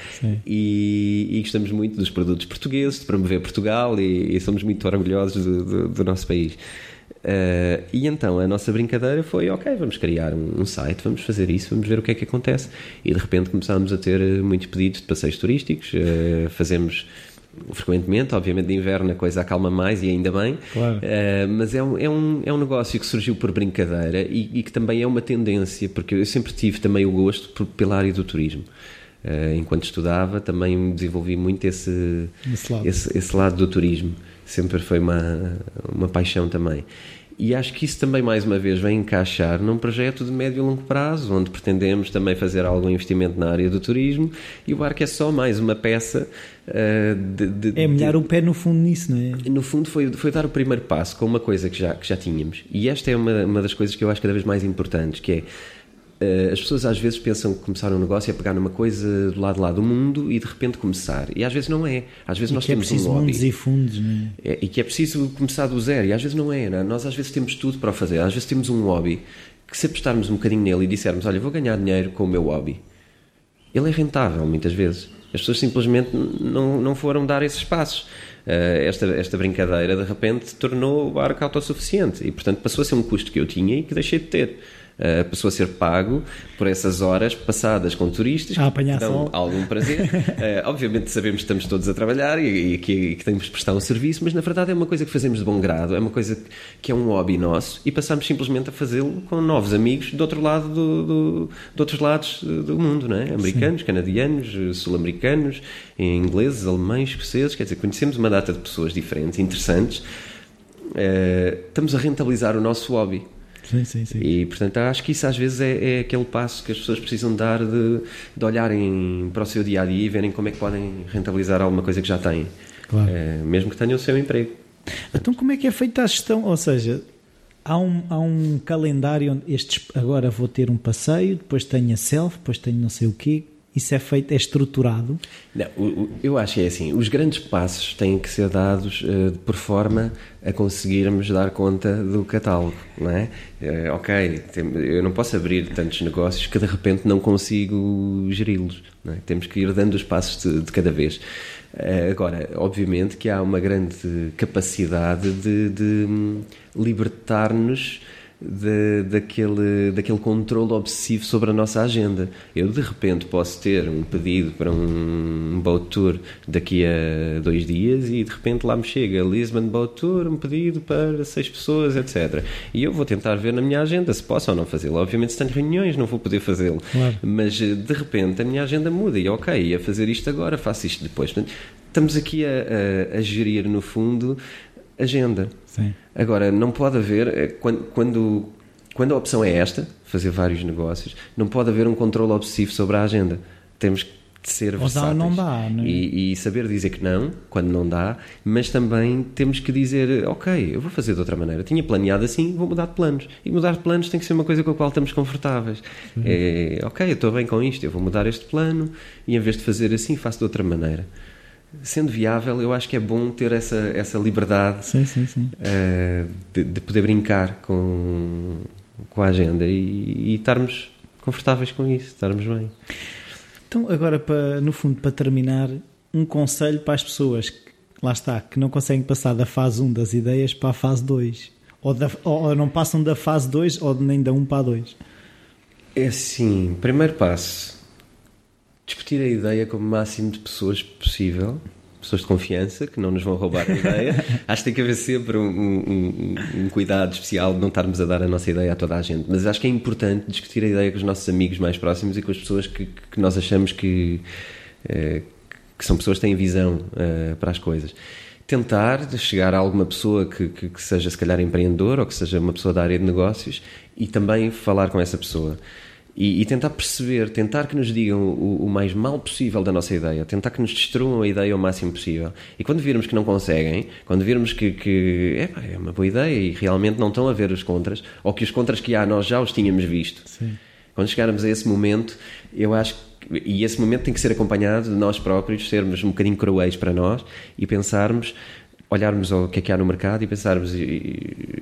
Speaker 2: e, e, gostamos muito dos produtos portugueses, de promover Portugal e, e somos muito orgulhosos do, do, do nosso país. Uh, e então a nossa brincadeira foi: ok, vamos criar um, um, site, vamos fazer isso, vamos ver o que é que acontece. E de repente começámos a ter muitos pedidos de passeios turísticos, fazemos frequentemente, obviamente de inverno a coisa acalma mais e ainda bem,
Speaker 1: claro. uh,
Speaker 2: mas é um, é, um, é um negócio que surgiu por brincadeira e, e, que também é uma tendência, porque eu sempre tive também o gosto por, pela área do turismo. Uh, enquanto estudava, também desenvolvi muito esse, esse lado. Esse, esse, lado do turismo. Sempre foi uma, uma paixão também. E acho que isso também, mais uma vez, vem encaixar num projeto de médio e longo prazo, onde pretendemos também fazer algum investimento na área do turismo e o barco é só mais uma peça. Uh, de, de,
Speaker 1: é molhar o pé no fundo nisso, não é?
Speaker 2: No fundo, foi, foi dar o primeiro passo com uma coisa que já, que já tínhamos. E esta é uma, uma das coisas que eu acho cada vez mais importantes, que é as pessoas às vezes pensam que começar um negócio é pegar numa coisa do lado lá do mundo e de repente começar. E às vezes não é. Às vezes
Speaker 1: e
Speaker 2: nós
Speaker 1: que é
Speaker 2: temos
Speaker 1: é preciso
Speaker 2: um hobby.
Speaker 1: mundos e fundos, não
Speaker 2: é? E que é preciso começar do zero. E às vezes não é, não é. Nós às vezes temos tudo para o fazer. Às vezes temos um hobby que se apostarmos um bocadinho nele e dissermos, olha, vou ganhar dinheiro com o meu hobby. Ele é rentável muitas vezes. As pessoas simplesmente não, não foram dar esses passos. Uh, esta, esta brincadeira de repente tornou o barco autossuficiente e portanto passou a ser um custo que eu tinha e que deixei de ter uh, passou a ser pago por essas horas passadas com turistas
Speaker 1: a que dão
Speaker 2: algum prazer. uh, obviamente sabemos que estamos todos a trabalhar e, e, que, e, que, temos de prestar um serviço, mas na verdade é uma coisa que fazemos de bom grado, é uma coisa que é um hobby nosso e passamos simplesmente a fazê-lo com novos amigos do outro lado do, do, de outros lados do mundo, não é? Americanos, Sim. canadianos, sul-americanos, ingleses, alemães, escoceses, quer dizer, conhecemos uma data de pessoas diferentes, interessantes. Uh, estamos a rentabilizar o nosso hobby.
Speaker 1: Sim, sim, sim.
Speaker 2: E portanto acho que isso às vezes é, é aquele passo que as pessoas precisam dar de, de olharem para o seu dia a dia e verem como é que podem rentabilizar alguma coisa que já têm,
Speaker 1: claro.
Speaker 2: é, mesmo que tenham o seu emprego.
Speaker 1: Então, como é que é feita a gestão? Ou seja, há um, há um calendário onde estes, agora vou ter um passeio, depois tenho a self, depois tenho não sei o quê. Isso é feito, é estruturado?
Speaker 2: Não, eu acho que é assim. Os grandes passos têm que ser dados uh, por forma a conseguirmos dar conta do catálogo, não é? Uh, ok, tem, eu não posso abrir tantos negócios que de repente não consigo geri-los. É? Temos que ir dando os passos de, de cada vez. Uh, agora, obviamente que há uma grande capacidade de, de hum, libertar-nos de, daquele, daquele controle obsessivo sobre a nossa agenda. Eu, de repente, posso ter um pedido para um boat tour daqui a dois dias e, de repente, lá me chega Lisbon Boat Tour, um pedido para seis pessoas, etc. E eu vou tentar ver na minha agenda se posso ou não fazê-lo. Obviamente, se tenho reuniões, não vou poder fazê-lo.
Speaker 1: Claro.
Speaker 2: Mas, de repente, a minha agenda muda e, ok, ia fazer isto agora, faço isto depois. Estamos aqui a, a, a gerir, no fundo, agenda.
Speaker 1: Sim.
Speaker 2: Agora, não pode haver, eh, quando, quando, quando a opção é esta, fazer vários negócios, não pode haver um controle obsessivo sobre a agenda. Temos que ser versáteis.
Speaker 1: não dá, não é?
Speaker 2: e, e, saber dizer que não, quando não dá, mas também temos que dizer, ok, eu vou fazer de outra maneira. Tinha planeado assim, vou mudar de planos. E mudar de planos tem que ser uma coisa com a qual estamos confortáveis. Uhum. É, ok, eu estou bem com isto, eu vou mudar este plano e em vez de fazer assim, faço de outra maneira sendo viável, eu acho que é bom ter essa, essa liberdade
Speaker 1: sim, sim, sim.
Speaker 2: Uh, de, de, poder brincar com, com a agenda e, e, estarmos confortáveis com isso, estarmos bem.
Speaker 1: Então, agora, para, no fundo, para terminar, um conselho para as pessoas que lá está, que não conseguem passar da fase 1 das ideias para a fase 2. Ou, da, ou não passam da fase 2 ou nem da 1 para a 2.
Speaker 2: É assim, primeiro passo, discutir a ideia com o máximo de pessoas possível, pessoas de confiança, que não nos vão roubar a ideia. acho que tem que haver sempre um, um, um, cuidado especial de não estarmos a dar a nossa ideia a toda a gente. Mas acho que é importante discutir a ideia com os nossos amigos mais próximos e com as pessoas que, que nós achamos que, eh, que são pessoas que têm visão uh, para as coisas. Tentar chegar a alguma pessoa que, que, que, seja, se calhar, empreendedor ou que seja uma pessoa da área de negócios e também falar com essa pessoa. E, e tentar perceber, tentar que nos digam o, o, mais mal possível da nossa ideia, tentar que nos destruam a ideia o máximo possível. E quando virmos que não conseguem, quando virmos que, que é, é uma boa ideia e realmente não estão a ver os contras, ou que os contras que há nós já os tínhamos visto. Sim. Quando chegarmos a esse momento, eu acho que e esse momento tem que ser acompanhado de nós próprios sermos um bocadinho cruéis para nós e pensarmos, olharmos o que é que há no mercado e pensarmos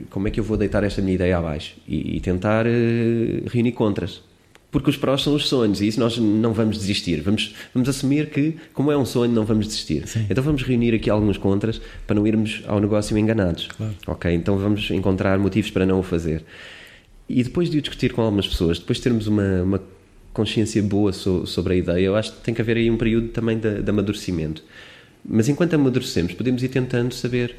Speaker 2: como é que eu vou deitar esta minha ideia abaixo e, e tentar uh, reunir contras. Porque os prós são os sonhos e isso nós não vamos desistir. Vamos, vamos assumir que, como é um sonho, não vamos desistir. Sim. Então vamos reunir aqui alguns contras para não irmos ao negócio enganados. Claro. Ok? Então vamos encontrar motivos para não o fazer. E depois de o discutir com algumas pessoas, depois de termos uma, uma consciência boa so, sobre a ideia, eu acho que tem que haver aí um período também de, de amadurecimento. Mas enquanto amadurecemos, podemos ir tentando saber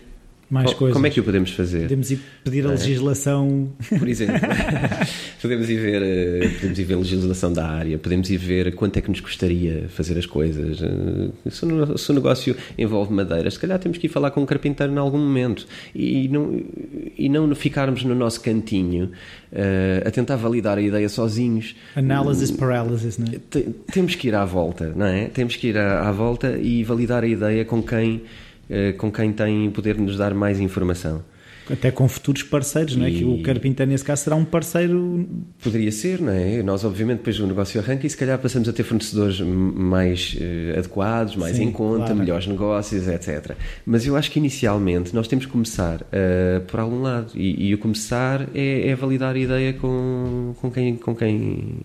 Speaker 1: mais coisas.
Speaker 2: Como é que o podemos fazer?
Speaker 1: Podemos ir pedir a é? legislação.
Speaker 2: Por exemplo, podemos, ir ver, eh, podemos ir ver a legislação da área, podemos ir ver quanto é que nos custaria fazer as coisas. Eh, se o, se o negócio envolve madeiras, se calhar temos que ir falar com um carpinteiro em algum momento e não, e não ficarmos no nosso cantinho uh, a tentar validar a ideia sozinhos.
Speaker 1: Analysis paralysis, não é?
Speaker 2: Temos que ir à volta, não é? Temos que ir à, à volta e validar a ideia com quem com quem tem poder nos dar mais informação.
Speaker 1: Até com futuros parceiros, não é? Que o carpinteiro, nesse caso, será um parceiro.
Speaker 2: Poderia ser, não é? Nós, obviamente, depois o negócio arranca e se calhar passamos a ter fornecedores mais uh, adequados, mais Sim, em conta, claro. melhores negócios, etc. Mas eu acho que inicialmente nós temos que começar uh, por algum lado. E, e o começar é, é, validar a ideia com, com, quem, com, quem,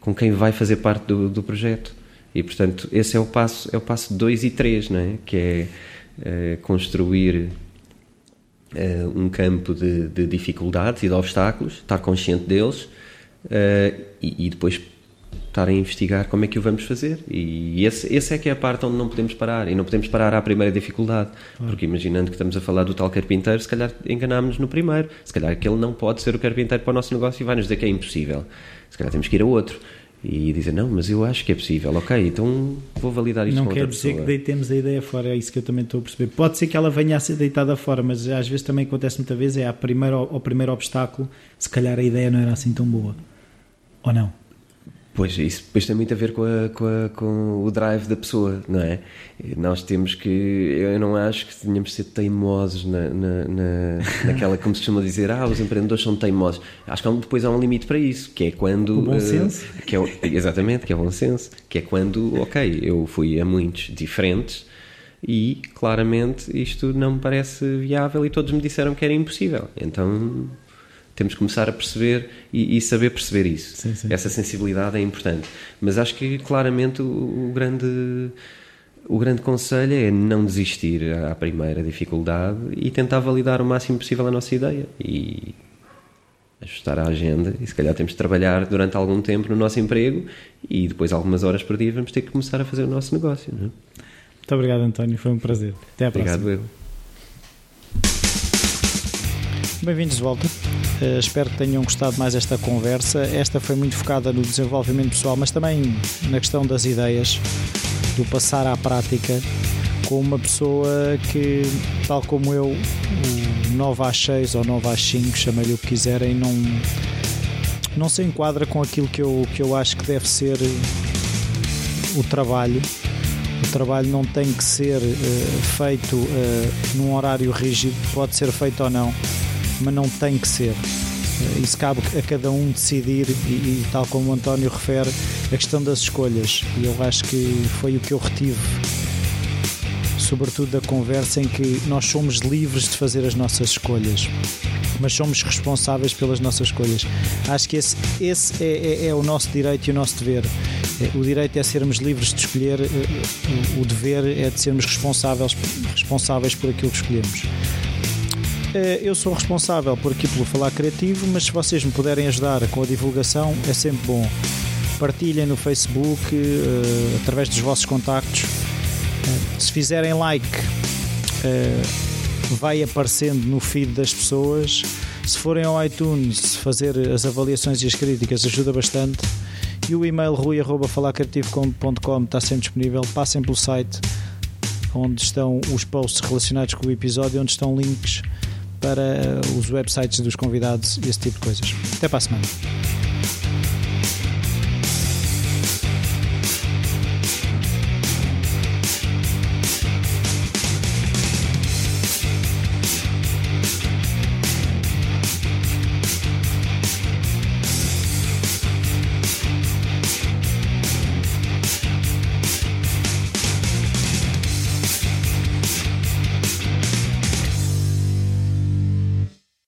Speaker 2: com quem vai fazer parte do, do projeto. E, portanto, esse é o passo é o passo 2 e 3, não é? Que é uh, construir uh, um campo de, de, dificuldades e de obstáculos, estar consciente deles uh, e, e, depois estar a investigar como é que o vamos fazer. E esse, esse é que é a parte onde não podemos parar. E não podemos parar à primeira dificuldade. Porque imaginando que estamos a falar do tal carpinteiro, se calhar enganámos no primeiro. Se calhar aquele não pode ser o carpinteiro para o nosso negócio e vai nos dizer que é impossível. Se calhar temos que ir a outro e dizer não, mas eu acho que é possível, ok, então vou validar isto
Speaker 1: não pessoa. Quer dizer que deitemos a ideia fora, é isso que eu também estou a perceber. Pode ser que ela venha a ser deitada fora, mas às vezes também acontece muitas vezes, é a primeiro, ao primeiro obstáculo, se calhar a ideia não era assim tão boa. Ou não?
Speaker 2: Pois, isso depois tem muito a ver com, a, com, a, com, o drive da pessoa, não é? Nós temos que. Eu não acho que tenhamos de ser teimosos na, na, na, naquela, como se costuma dizer, ah, os empreendedores são teimosos. Acho que depois há um limite para isso, que é quando.
Speaker 1: O bom uh, senso.
Speaker 2: Que é, exatamente, que é o bom senso. Que é quando, ok, eu fui a muitos diferentes e claramente isto não me parece viável e todos me disseram que era impossível. Então temos que começar a perceber e, e saber perceber isso. Sim, sim. Essa sensibilidade é importante. Mas acho que claramente o, o, grande o grande conselho é não desistir à primeira dificuldade e tentar validar o máximo possível a nossa ideia e ajustar a agenda e se calhar temos de trabalhar durante algum tempo no nosso emprego e depois algumas horas por dia vamos ter que começar a fazer o nosso negócio. É?
Speaker 1: Muito obrigado António, foi um prazer. Até à
Speaker 2: obrigado,
Speaker 1: próxima.
Speaker 2: Eu.
Speaker 1: Bem-vindos de volta. Uh, espero que tenham gostado mais esta conversa. Esta foi muito focada no desenvolvimento pessoal, mas também na questão das ideias, do passar à prática com uma pessoa que, tal como eu, o 9 às 6 ou 9 às 5, chamem-lhe o que quiserem, não, não se enquadra com aquilo que eu, que eu acho que deve ser o trabalho. O trabalho não tem que ser uh, feito uh, num horário rígido, pode ser feito ou não mas não tem que ser. Eh, isso cabe a cada um decidir, e, e, tal como o António refere, a questão das escolhas. E eu acho que foi o que eu retive, sobretudo da conversa, em que nós somos livres de fazer as nossas escolhas, mas somos responsáveis pelas nossas escolhas. Acho que esse, esse é, é, é o nosso direito e o nosso dever. O direito é sermos livres de escolher, o dever é de sermos responsáveis, responsáveis por aquilo que escolhemos. Eu sou responsável por aqui pelo Falar Criativo, mas se vocês me puderem ajudar com a divulgação, é sempre bom. Partilhem no Facebook, através dos vossos contactos. Se fizerem like, vai aparecendo no feed das pessoas. Se forem ao iTunes, fazer as avaliações e as críticas ajuda bastante. E o e-mail rui.falarcreativo.com está sempre disponível. Passem pelo site onde estão os posts relacionados com o episódio, onde estão links para os websites dos convidados e esse tipo de coisas. Até para a semana.